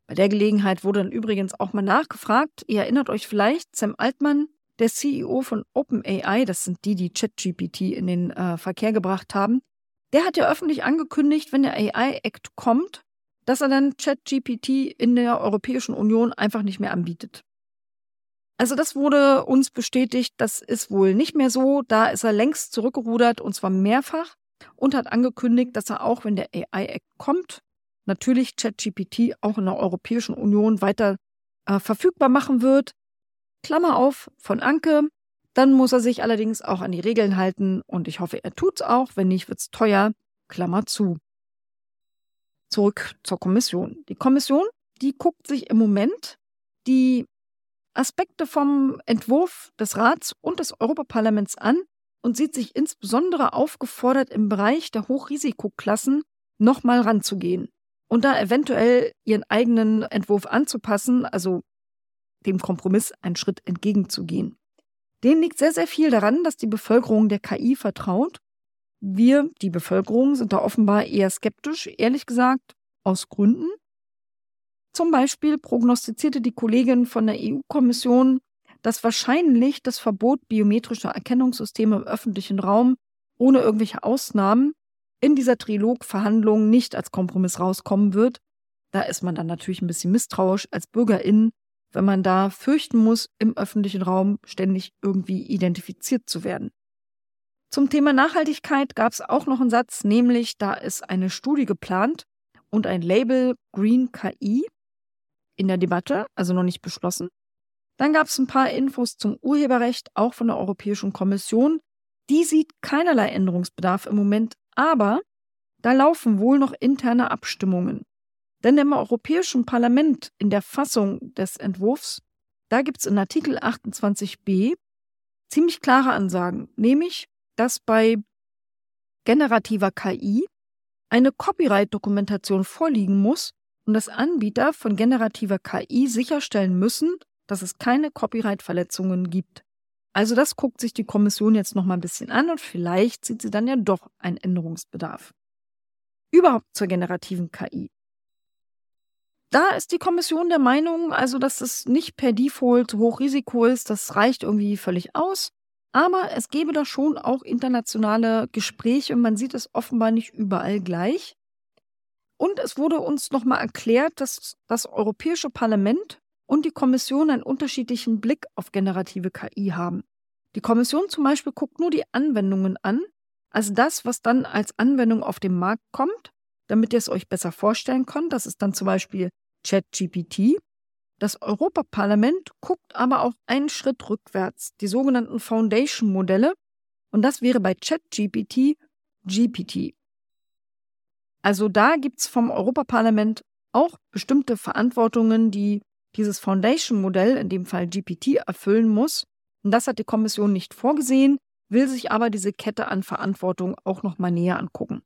A: Bei der Gelegenheit wurde dann übrigens auch mal nachgefragt, ihr erinnert euch vielleicht, Sam Altman, der CEO von OpenAI, das sind die, die ChatGPT in den äh, Verkehr gebracht haben, der hat ja öffentlich angekündigt, wenn der AI-Act kommt, dass er dann ChatGPT in der Europäischen Union einfach nicht mehr anbietet. Also das wurde uns bestätigt, das ist wohl nicht mehr so. Da ist er längst zurückgerudert und zwar mehrfach und hat angekündigt, dass er auch, wenn der AI-Act kommt, natürlich ChatGPT auch in der Europäischen Union weiter äh, verfügbar machen wird. Klammer auf von Anke, dann muss er sich allerdings auch an die Regeln halten und ich hoffe, er tut's auch. Wenn nicht, wird's teuer. Klammer zu. Zurück zur Kommission. Die Kommission, die guckt sich im Moment die Aspekte vom Entwurf des Rats und des Europaparlaments an und sieht sich insbesondere aufgefordert, im Bereich der Hochrisikoklassen nochmal ranzugehen und da eventuell ihren eigenen Entwurf anzupassen, also dem Kompromiss einen Schritt entgegenzugehen. Denen liegt sehr, sehr viel daran, dass die Bevölkerung der KI vertraut. Wir, die Bevölkerung, sind da offenbar eher skeptisch, ehrlich gesagt, aus Gründen. Zum Beispiel prognostizierte die Kollegin von der EU-Kommission, dass wahrscheinlich das Verbot biometrischer Erkennungssysteme im öffentlichen Raum ohne irgendwelche Ausnahmen in dieser Trilogverhandlung nicht als Kompromiss rauskommen wird. Da ist man dann natürlich ein bisschen misstrauisch als Bürgerin, wenn man da fürchten muss, im öffentlichen Raum ständig irgendwie identifiziert zu werden. Zum Thema Nachhaltigkeit gab es auch noch einen Satz, nämlich da ist eine Studie geplant und ein Label Green KI in der Debatte, also noch nicht beschlossen. Dann gab es ein paar Infos zum Urheberrecht, auch von der Europäischen Kommission. Die sieht keinerlei Änderungsbedarf im Moment, aber da laufen wohl noch interne Abstimmungen. Denn im Europäischen Parlament in der Fassung des Entwurfs, da gibt es in Artikel 28b ziemlich klare Ansagen, nämlich, dass bei generativer KI eine Copyright-Dokumentation vorliegen muss und dass Anbieter von generativer KI sicherstellen müssen, dass es keine Copyright-Verletzungen gibt. Also das guckt sich die Kommission jetzt noch mal ein bisschen an und vielleicht sieht sie dann ja doch einen Änderungsbedarf. Überhaupt zur generativen KI. Da ist die Kommission der Meinung, also dass es nicht per Default Hochrisiko ist, das reicht irgendwie völlig aus. Aber es gäbe da schon auch internationale Gespräche und man sieht es offenbar nicht überall gleich. Und es wurde uns nochmal erklärt, dass das Europäische Parlament und die Kommission einen unterschiedlichen Blick auf generative KI haben. Die Kommission zum Beispiel guckt nur die Anwendungen an, also das, was dann als Anwendung auf den Markt kommt, damit ihr es euch besser vorstellen könnt. Das ist dann zum Beispiel ChatGPT. Das Europaparlament guckt aber auch einen Schritt rückwärts, die sogenannten Foundation-Modelle. Und das wäre bei ChatGPT GPT. Also da gibt es vom Europaparlament auch bestimmte Verantwortungen, die dieses Foundation-Modell, in dem Fall GPT, erfüllen muss. Und das hat die Kommission nicht vorgesehen, will sich aber diese Kette an Verantwortung auch noch mal näher angucken.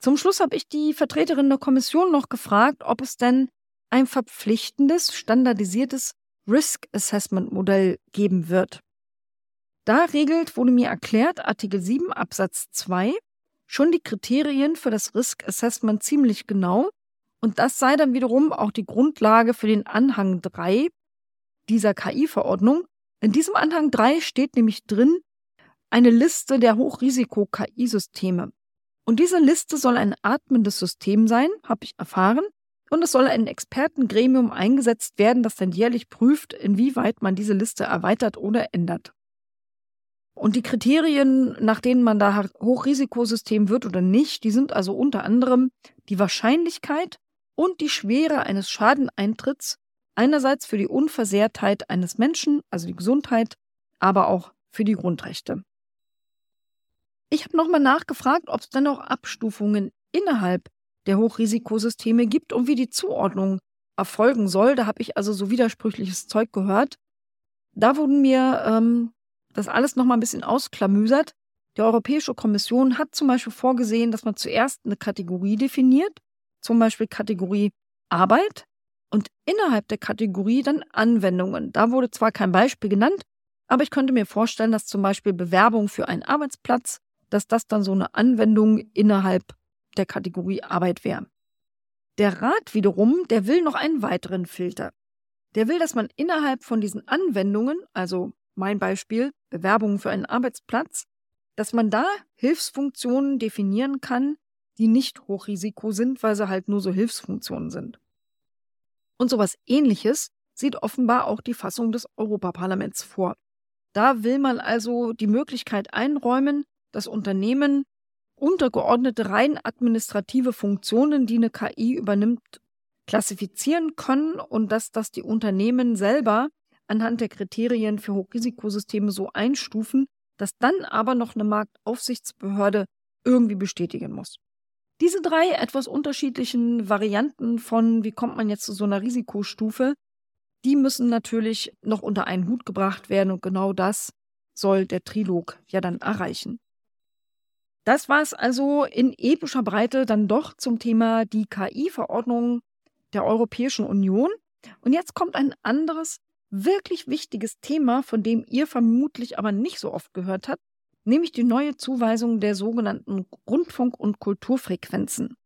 A: Zum Schluss habe ich die Vertreterin der Kommission noch gefragt, ob es denn ein verpflichtendes, standardisiertes Risk Assessment Modell geben wird. Da regelt, wurde mir erklärt, Artikel 7 Absatz 2 schon die Kriterien für das Risk Assessment ziemlich genau und das sei dann wiederum auch die Grundlage für den Anhang 3 dieser KI-Verordnung. In diesem Anhang 3 steht nämlich drin eine Liste der Hochrisiko-KI-Systeme. Und diese Liste soll ein atmendes System sein, habe ich erfahren, und es soll ein Expertengremium eingesetzt werden, das dann jährlich prüft, inwieweit man diese Liste erweitert oder ändert. Und die Kriterien, nach denen man da Hochrisikosystem wird oder nicht, die sind also unter anderem die Wahrscheinlichkeit und die Schwere eines Schadeneintritts, einerseits für die Unversehrtheit eines Menschen, also die Gesundheit, aber auch für die Grundrechte. Ich habe nochmal nachgefragt, ob es denn auch Abstufungen innerhalb der Hochrisikosysteme gibt und wie die Zuordnung erfolgen soll. Da habe ich also so widersprüchliches Zeug gehört. Da wurden mir ähm, das alles nochmal ein bisschen ausklamüsert. Die Europäische Kommission hat zum Beispiel vorgesehen, dass man zuerst eine Kategorie definiert, zum Beispiel Kategorie Arbeit und innerhalb der Kategorie dann Anwendungen. Da wurde zwar kein Beispiel genannt, aber ich könnte mir vorstellen, dass zum Beispiel Bewerbung für einen Arbeitsplatz, dass das dann so eine Anwendung innerhalb der Kategorie Arbeit wäre. Der Rat wiederum, der will noch einen weiteren Filter. Der will, dass man innerhalb von diesen Anwendungen, also mein Beispiel, Bewerbungen für einen Arbeitsplatz, dass man da Hilfsfunktionen definieren kann, die nicht Hochrisiko sind, weil sie halt nur so Hilfsfunktionen sind. Und sowas ähnliches sieht offenbar auch die Fassung des Europaparlaments vor. Da will man also die Möglichkeit einräumen, dass Unternehmen untergeordnete rein administrative Funktionen, die eine KI übernimmt, klassifizieren können und dass das die Unternehmen selber anhand der Kriterien für Hochrisikosysteme so einstufen, dass dann aber noch eine Marktaufsichtsbehörde irgendwie bestätigen muss. Diese drei etwas unterschiedlichen Varianten von, wie kommt man jetzt zu so einer Risikostufe, die müssen natürlich noch unter einen Hut gebracht werden und genau das soll der Trilog ja dann erreichen. Das war es also in epischer Breite dann doch zum Thema die KI-Verordnung der Europäischen Union. Und jetzt kommt ein anderes, wirklich wichtiges Thema, von dem ihr vermutlich aber nicht so oft gehört habt, nämlich die neue Zuweisung der sogenannten Rundfunk- und Kulturfrequenzen.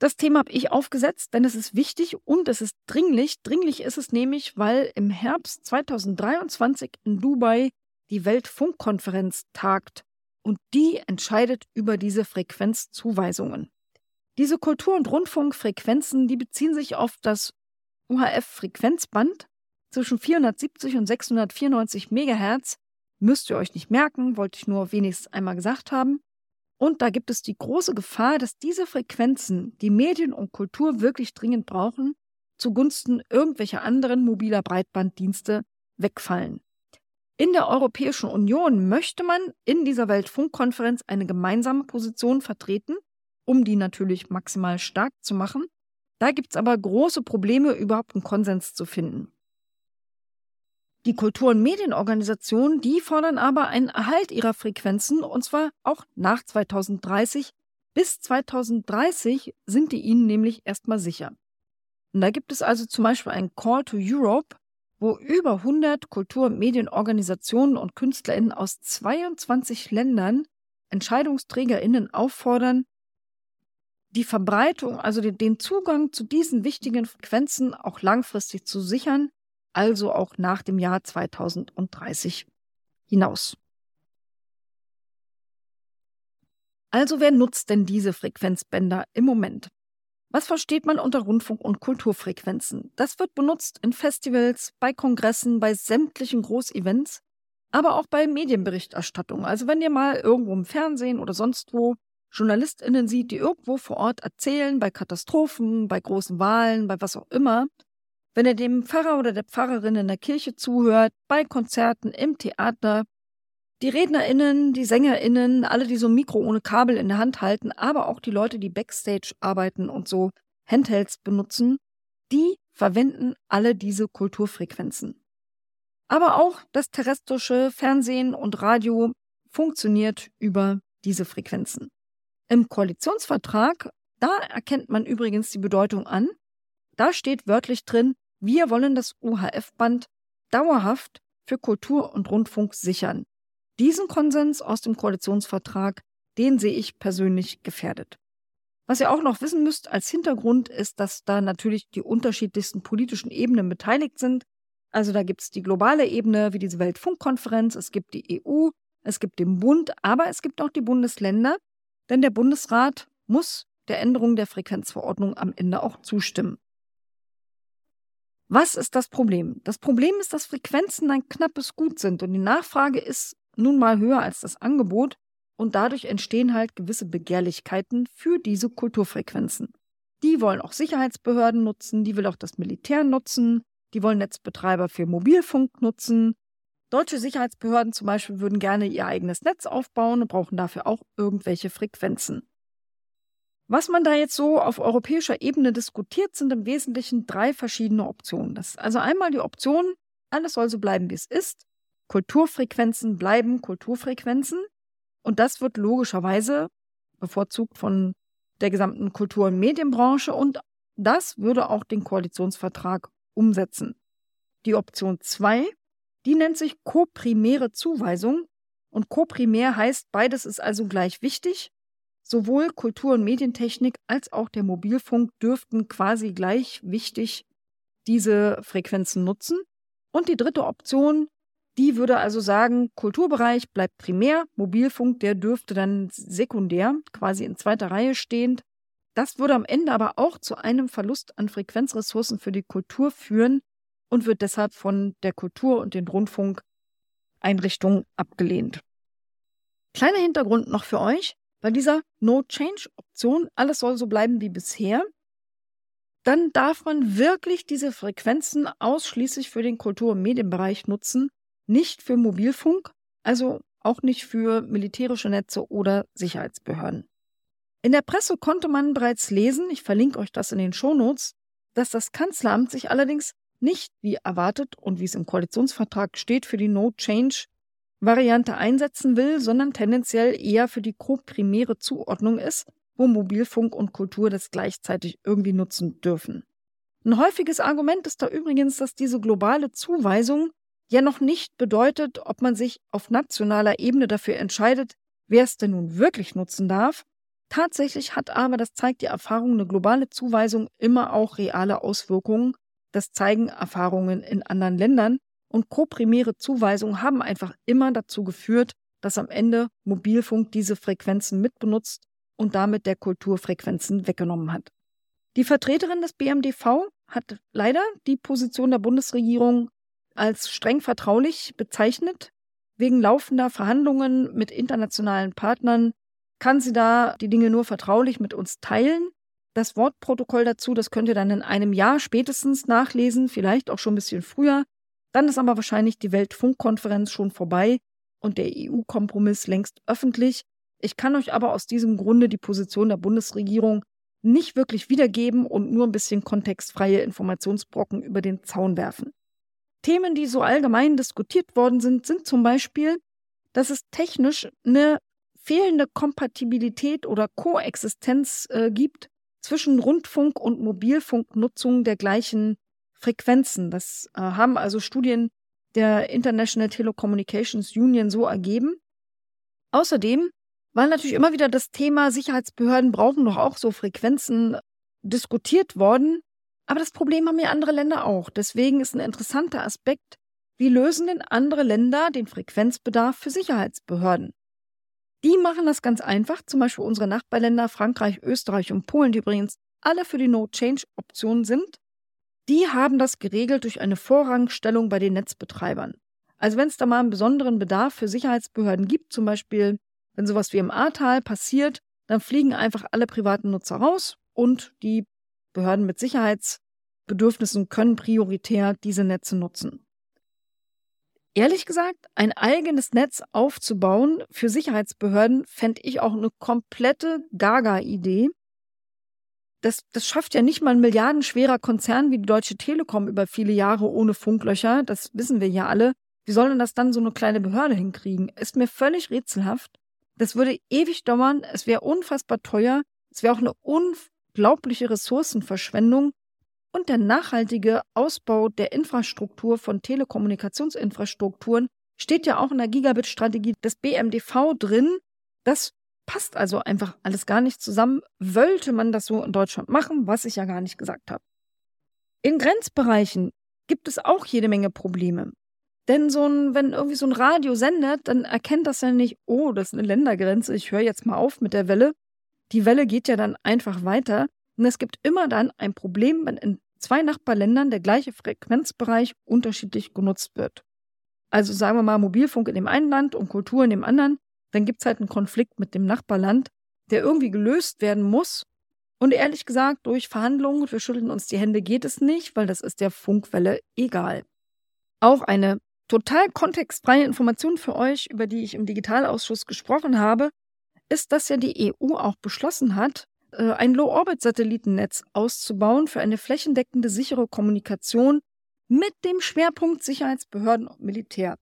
A: Das Thema habe ich aufgesetzt, denn es ist wichtig und es ist dringlich. Dringlich ist es nämlich, weil im Herbst 2023 in Dubai die Weltfunkkonferenz tagt und die entscheidet über diese Frequenzzuweisungen. Diese Kultur- und Rundfunkfrequenzen, die beziehen sich auf das UHF-Frequenzband zwischen 470 und 694 Megahertz. Müsst ihr euch nicht merken, wollte ich nur wenigstens einmal gesagt haben. Und da gibt es die große Gefahr, dass diese Frequenzen die Medien und Kultur wirklich dringend brauchen, zugunsten irgendwelcher anderen mobiler Breitbanddienste wegfallen. In der Europäischen Union möchte man in dieser Weltfunkkonferenz eine gemeinsame Position vertreten, um die natürlich maximal stark zu machen. Da gibt es aber große Probleme, überhaupt einen Konsens zu finden. Die Kultur- und Medienorganisationen, die fordern aber einen Erhalt ihrer Frequenzen und zwar auch nach 2030. Bis 2030 sind die ihnen nämlich erstmal sicher. Und da gibt es also zum Beispiel einen Call to Europe, wo über 100 Kultur- und Medienorganisationen und KünstlerInnen aus 22 Ländern EntscheidungsträgerInnen auffordern, die Verbreitung, also den Zugang zu diesen wichtigen Frequenzen auch langfristig zu sichern, also auch nach dem Jahr 2030 hinaus. Also wer nutzt denn diese Frequenzbänder im Moment? Was versteht man unter Rundfunk- und Kulturfrequenzen? Das wird benutzt in Festivals, bei Kongressen, bei sämtlichen Großevents, aber auch bei Medienberichterstattung. Also wenn ihr mal irgendwo im Fernsehen oder sonst wo JournalistInnen sieht, die irgendwo vor Ort erzählen, bei Katastrophen, bei großen Wahlen, bei was auch immer, wenn ihr dem Pfarrer oder der Pfarrerin in der Kirche zuhört, bei Konzerten, im Theater, die RednerInnen, die SängerInnen, alle, die so ein Mikro ohne Kabel in der Hand halten, aber auch die Leute, die Backstage arbeiten und so Handhelds benutzen, die verwenden alle diese Kulturfrequenzen. Aber auch das terrestrische Fernsehen und Radio funktioniert über diese Frequenzen. Im Koalitionsvertrag, da erkennt man übrigens die Bedeutung an. Da steht wörtlich drin, wir wollen das UHF-Band dauerhaft für Kultur und Rundfunk sichern. Diesen Konsens aus dem Koalitionsvertrag, den sehe ich persönlich gefährdet. Was ihr auch noch wissen müsst als Hintergrund ist, dass da natürlich die unterschiedlichsten politischen Ebenen beteiligt sind. Also da gibt es die globale Ebene wie diese Weltfunkkonferenz, es gibt die EU, es gibt den Bund, aber es gibt auch die Bundesländer, denn der Bundesrat muss der Änderung der Frequenzverordnung am Ende auch zustimmen. Was ist das Problem? Das Problem ist, dass Frequenzen ein knappes Gut sind und die Nachfrage ist nun mal höher als das Angebot und dadurch entstehen halt gewisse Begehrlichkeiten für diese Kulturfrequenzen. Die wollen auch Sicherheitsbehörden nutzen, die will auch das Militär nutzen, die wollen Netzbetreiber für Mobilfunk nutzen. Deutsche Sicherheitsbehörden zum Beispiel würden gerne ihr eigenes Netz aufbauen und brauchen dafür auch irgendwelche Frequenzen. Was man da jetzt so auf europäischer Ebene diskutiert, sind im Wesentlichen drei verschiedene Optionen. Das ist also einmal die Option, alles soll so bleiben, wie es ist. Kulturfrequenzen bleiben Kulturfrequenzen. Und das wird logischerweise bevorzugt von der gesamten Kultur- und Medienbranche und das würde auch den Koalitionsvertrag umsetzen. Die Option 2, die nennt sich koprimäre Zuweisung und koprimär heißt, beides ist also gleich wichtig. Sowohl Kultur- und Medientechnik als auch der Mobilfunk dürften quasi gleich wichtig diese Frequenzen nutzen. Und die dritte Option, die würde also sagen, Kulturbereich bleibt primär, Mobilfunk, der dürfte dann sekundär, quasi in zweiter Reihe stehend. Das würde am Ende aber auch zu einem Verlust an Frequenzressourcen für die Kultur führen und wird deshalb von der Kultur und den Rundfunkeinrichtungen abgelehnt. Kleiner Hintergrund noch für euch. Bei dieser No-Change-Option, alles soll so bleiben wie bisher, dann darf man wirklich diese Frequenzen ausschließlich für den Kultur- und Medienbereich nutzen nicht für Mobilfunk, also auch nicht für militärische Netze oder Sicherheitsbehörden. In der Presse konnte man bereits lesen, ich verlinke euch das in den Shownotes, dass das Kanzleramt sich allerdings nicht wie erwartet und wie es im Koalitionsvertrag steht für die No-Change-Variante einsetzen will, sondern tendenziell eher für die grob-primäre Zuordnung ist, wo Mobilfunk und Kultur das gleichzeitig irgendwie nutzen dürfen. Ein häufiges Argument ist da übrigens, dass diese globale Zuweisung ja noch nicht bedeutet, ob man sich auf nationaler Ebene dafür entscheidet, wer es denn nun wirklich nutzen darf. Tatsächlich hat aber, das zeigt die Erfahrung, eine globale Zuweisung immer auch reale Auswirkungen. Das zeigen Erfahrungen in anderen Ländern. Und koprimäre Zuweisungen haben einfach immer dazu geführt, dass am Ende Mobilfunk diese Frequenzen mitbenutzt und damit der Kulturfrequenzen weggenommen hat. Die Vertreterin des BMDV hat leider die Position der Bundesregierung als streng vertraulich bezeichnet. Wegen laufender Verhandlungen mit internationalen Partnern kann sie da die Dinge nur vertraulich mit uns teilen. Das Wortprotokoll dazu, das könnt ihr dann in einem Jahr spätestens nachlesen, vielleicht auch schon ein bisschen früher. Dann ist aber wahrscheinlich die Weltfunkkonferenz schon vorbei und der EU-Kompromiss längst öffentlich. Ich kann euch aber aus diesem Grunde die Position der Bundesregierung nicht wirklich wiedergeben und nur ein bisschen kontextfreie Informationsbrocken über den Zaun werfen. Themen, die so allgemein diskutiert worden sind, sind zum Beispiel, dass es technisch eine fehlende Kompatibilität oder Koexistenz äh, gibt zwischen Rundfunk und Mobilfunknutzung der gleichen Frequenzen. Das äh, haben also Studien der International Telecommunications Union so ergeben. Außerdem war natürlich immer wieder das Thema Sicherheitsbehörden brauchen doch auch so Frequenzen diskutiert worden. Aber das Problem haben ja andere Länder auch. Deswegen ist ein interessanter Aspekt, wie lösen denn andere Länder den Frequenzbedarf für Sicherheitsbehörden? Die machen das ganz einfach, zum Beispiel unsere Nachbarländer Frankreich, Österreich und Polen, die übrigens alle für die No-Change-Option sind, die haben das geregelt durch eine Vorrangstellung bei den Netzbetreibern. Also wenn es da mal einen besonderen Bedarf für Sicherheitsbehörden gibt, zum Beispiel wenn sowas wie im Ahrtal passiert, dann fliegen einfach alle privaten Nutzer raus und die Behörden mit Sicherheitsbedürfnissen können prioritär diese Netze nutzen. Ehrlich gesagt, ein eigenes Netz aufzubauen für Sicherheitsbehörden fände ich auch eine komplette Gaga-Idee. Das, das schafft ja nicht mal ein milliardenschwerer Konzern wie die Deutsche Telekom über viele Jahre ohne Funklöcher. Das wissen wir ja alle. Wie soll denn das dann so eine kleine Behörde hinkriegen? Ist mir völlig rätselhaft. Das würde ewig dauern. Es wäre unfassbar teuer. Es wäre auch eine unglaubliche Ressourcenverschwendung. Und der nachhaltige Ausbau der Infrastruktur von Telekommunikationsinfrastrukturen steht ja auch in der Gigabit-Strategie des BMDV drin. Das passt also einfach alles gar nicht zusammen. Wollte man das so in Deutschland machen, was ich ja gar nicht gesagt habe. In Grenzbereichen gibt es auch jede Menge Probleme. Denn so ein, wenn irgendwie so ein Radio sendet, dann erkennt das ja nicht, oh, das ist eine Ländergrenze, ich höre jetzt mal auf mit der Welle. Die Welle geht ja dann einfach weiter. Und es gibt immer dann ein Problem, wenn in zwei Nachbarländern der gleiche Frequenzbereich unterschiedlich genutzt wird. Also sagen wir mal Mobilfunk in dem einen Land und Kultur in dem anderen, dann gibt es halt einen Konflikt mit dem Nachbarland, der irgendwie gelöst werden muss. Und ehrlich gesagt, durch Verhandlungen, wir schütteln uns die Hände, geht es nicht, weil das ist der Funkwelle egal. Auch eine total kontextfreie Information für euch, über die ich im Digitalausschuss gesprochen habe, ist, dass ja die EU auch beschlossen hat, äh, ein Low-Orbit-Satellitennetz auszubauen für eine flächendeckende sichere Kommunikation mit dem Schwerpunkt Sicherheitsbehörden und Militär.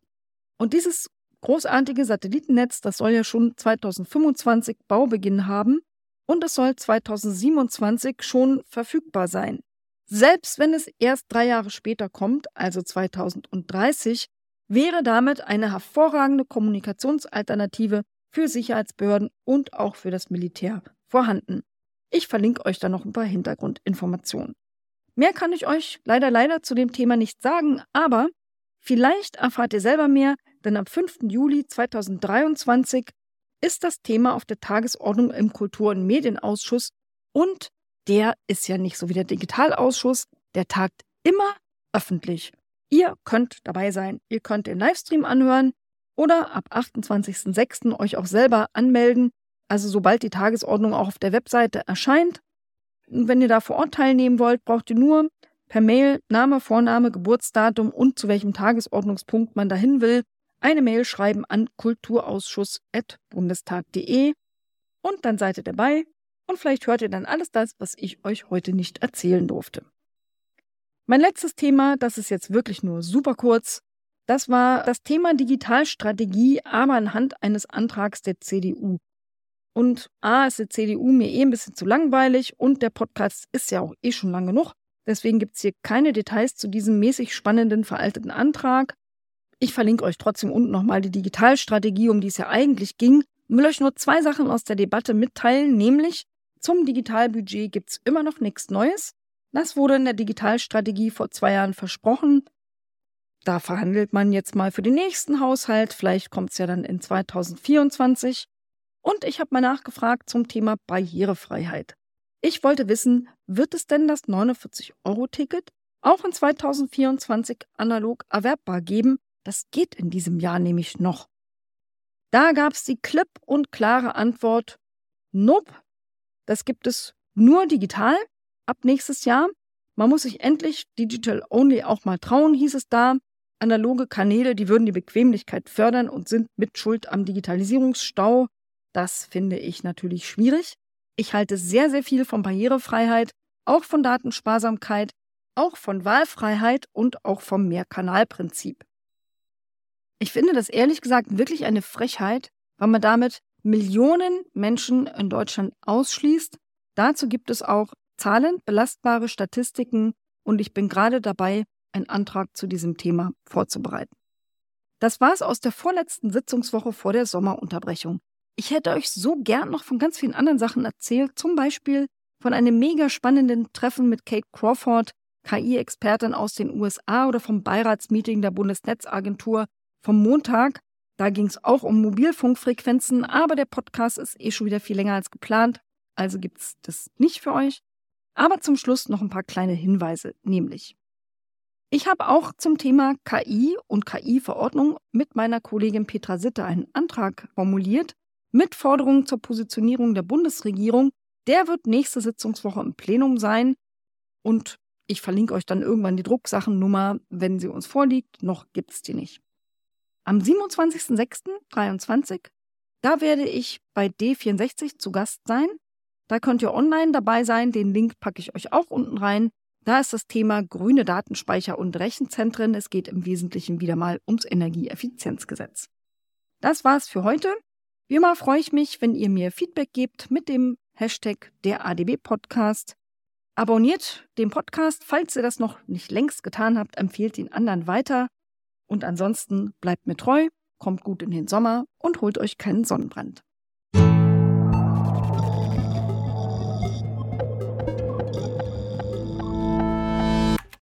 A: Und dieses großartige Satellitennetz, das soll ja schon 2025 Baubeginn haben und es soll 2027 schon verfügbar sein. Selbst wenn es erst drei Jahre später kommt, also 2030, wäre damit eine hervorragende Kommunikationsalternative für Sicherheitsbehörden und auch für das Militär vorhanden. Ich verlinke euch da noch ein paar Hintergrundinformationen. Mehr kann ich euch leider leider zu dem Thema nicht sagen, aber vielleicht erfahrt ihr selber mehr, denn am 5. Juli 2023 ist das Thema auf der Tagesordnung im Kultur- und Medienausschuss und der ist ja nicht so wie der Digitalausschuss, der tagt immer öffentlich. Ihr könnt dabei sein, ihr könnt den Livestream anhören oder ab 28.06. euch auch selber anmelden also sobald die Tagesordnung auch auf der Webseite erscheint. Und wenn ihr da vor Ort teilnehmen wollt, braucht ihr nur per Mail Name, Vorname, Geburtsdatum und zu welchem Tagesordnungspunkt man dahin will, eine Mail schreiben an kulturausschuss.bundestag.de und dann seid ihr dabei und vielleicht hört ihr dann alles das, was ich euch heute nicht erzählen durfte. Mein letztes Thema, das ist jetzt wirklich nur super kurz, das war das Thema Digitalstrategie, aber anhand eines Antrags der CDU. Und A ist die CDU mir eh ein bisschen zu langweilig und der Podcast ist ja auch eh schon lang genug. Deswegen gibt es hier keine Details zu diesem mäßig spannenden, veralteten Antrag. Ich verlinke euch trotzdem unten nochmal die Digitalstrategie, um die es ja eigentlich ging. Ich will euch nur zwei Sachen aus der Debatte mitteilen, nämlich zum Digitalbudget gibt es immer noch nichts Neues. Das wurde in der Digitalstrategie vor zwei Jahren versprochen. Da verhandelt man jetzt mal für den nächsten Haushalt. Vielleicht kommt es ja dann in 2024. Und ich habe mal nachgefragt zum Thema Barrierefreiheit. Ich wollte wissen, wird es denn das 49-Euro-Ticket auch in 2024 analog erwerbbar geben? Das geht in diesem Jahr nämlich noch. Da gab es die klipp und klare Antwort, nope, das gibt es nur digital ab nächstes Jahr. Man muss sich endlich Digital Only auch mal trauen, hieß es da. Analoge Kanäle, die würden die Bequemlichkeit fördern und sind mit Schuld am Digitalisierungsstau. Das finde ich natürlich schwierig. Ich halte sehr, sehr viel von Barrierefreiheit, auch von Datensparsamkeit, auch von Wahlfreiheit und auch vom Mehrkanalprinzip. Ich finde das ehrlich gesagt wirklich eine Frechheit, weil man damit Millionen Menschen in Deutschland ausschließt. Dazu gibt es auch Zahlen, belastbare Statistiken und ich bin gerade dabei, einen Antrag zu diesem Thema vorzubereiten. Das war es aus der vorletzten Sitzungswoche vor der Sommerunterbrechung. Ich hätte euch so gern noch von ganz vielen anderen Sachen erzählt, zum Beispiel von einem mega spannenden Treffen mit Kate Crawford, KI-Expertin aus den USA oder vom Beiratsmeeting der Bundesnetzagentur vom Montag. Da ging es auch um Mobilfunkfrequenzen, aber der Podcast ist eh schon wieder viel länger als geplant, also gibt es das nicht für euch. Aber zum Schluss noch ein paar kleine Hinweise, nämlich ich habe auch zum Thema KI und KI-Verordnung mit meiner Kollegin Petra Sitte einen Antrag formuliert mit Forderungen zur Positionierung der Bundesregierung. Der wird nächste Sitzungswoche im Plenum sein und ich verlinke euch dann irgendwann die Drucksachennummer, wenn sie uns vorliegt. Noch gibt es die nicht. Am 27.06.23, da werde ich bei D64 zu Gast sein. Da könnt ihr online dabei sein. Den Link packe ich euch auch unten rein. Da ist das Thema grüne Datenspeicher und Rechenzentren. Es geht im Wesentlichen wieder mal ums Energieeffizienzgesetz. Das war's für heute. Wie immer freue ich mich, wenn ihr mir Feedback gebt mit dem Hashtag der ADB Podcast. Abonniert den Podcast, falls ihr das noch nicht längst getan habt, empfehlt ihn anderen weiter. Und ansonsten bleibt mir treu, kommt gut in den Sommer und holt euch keinen Sonnenbrand.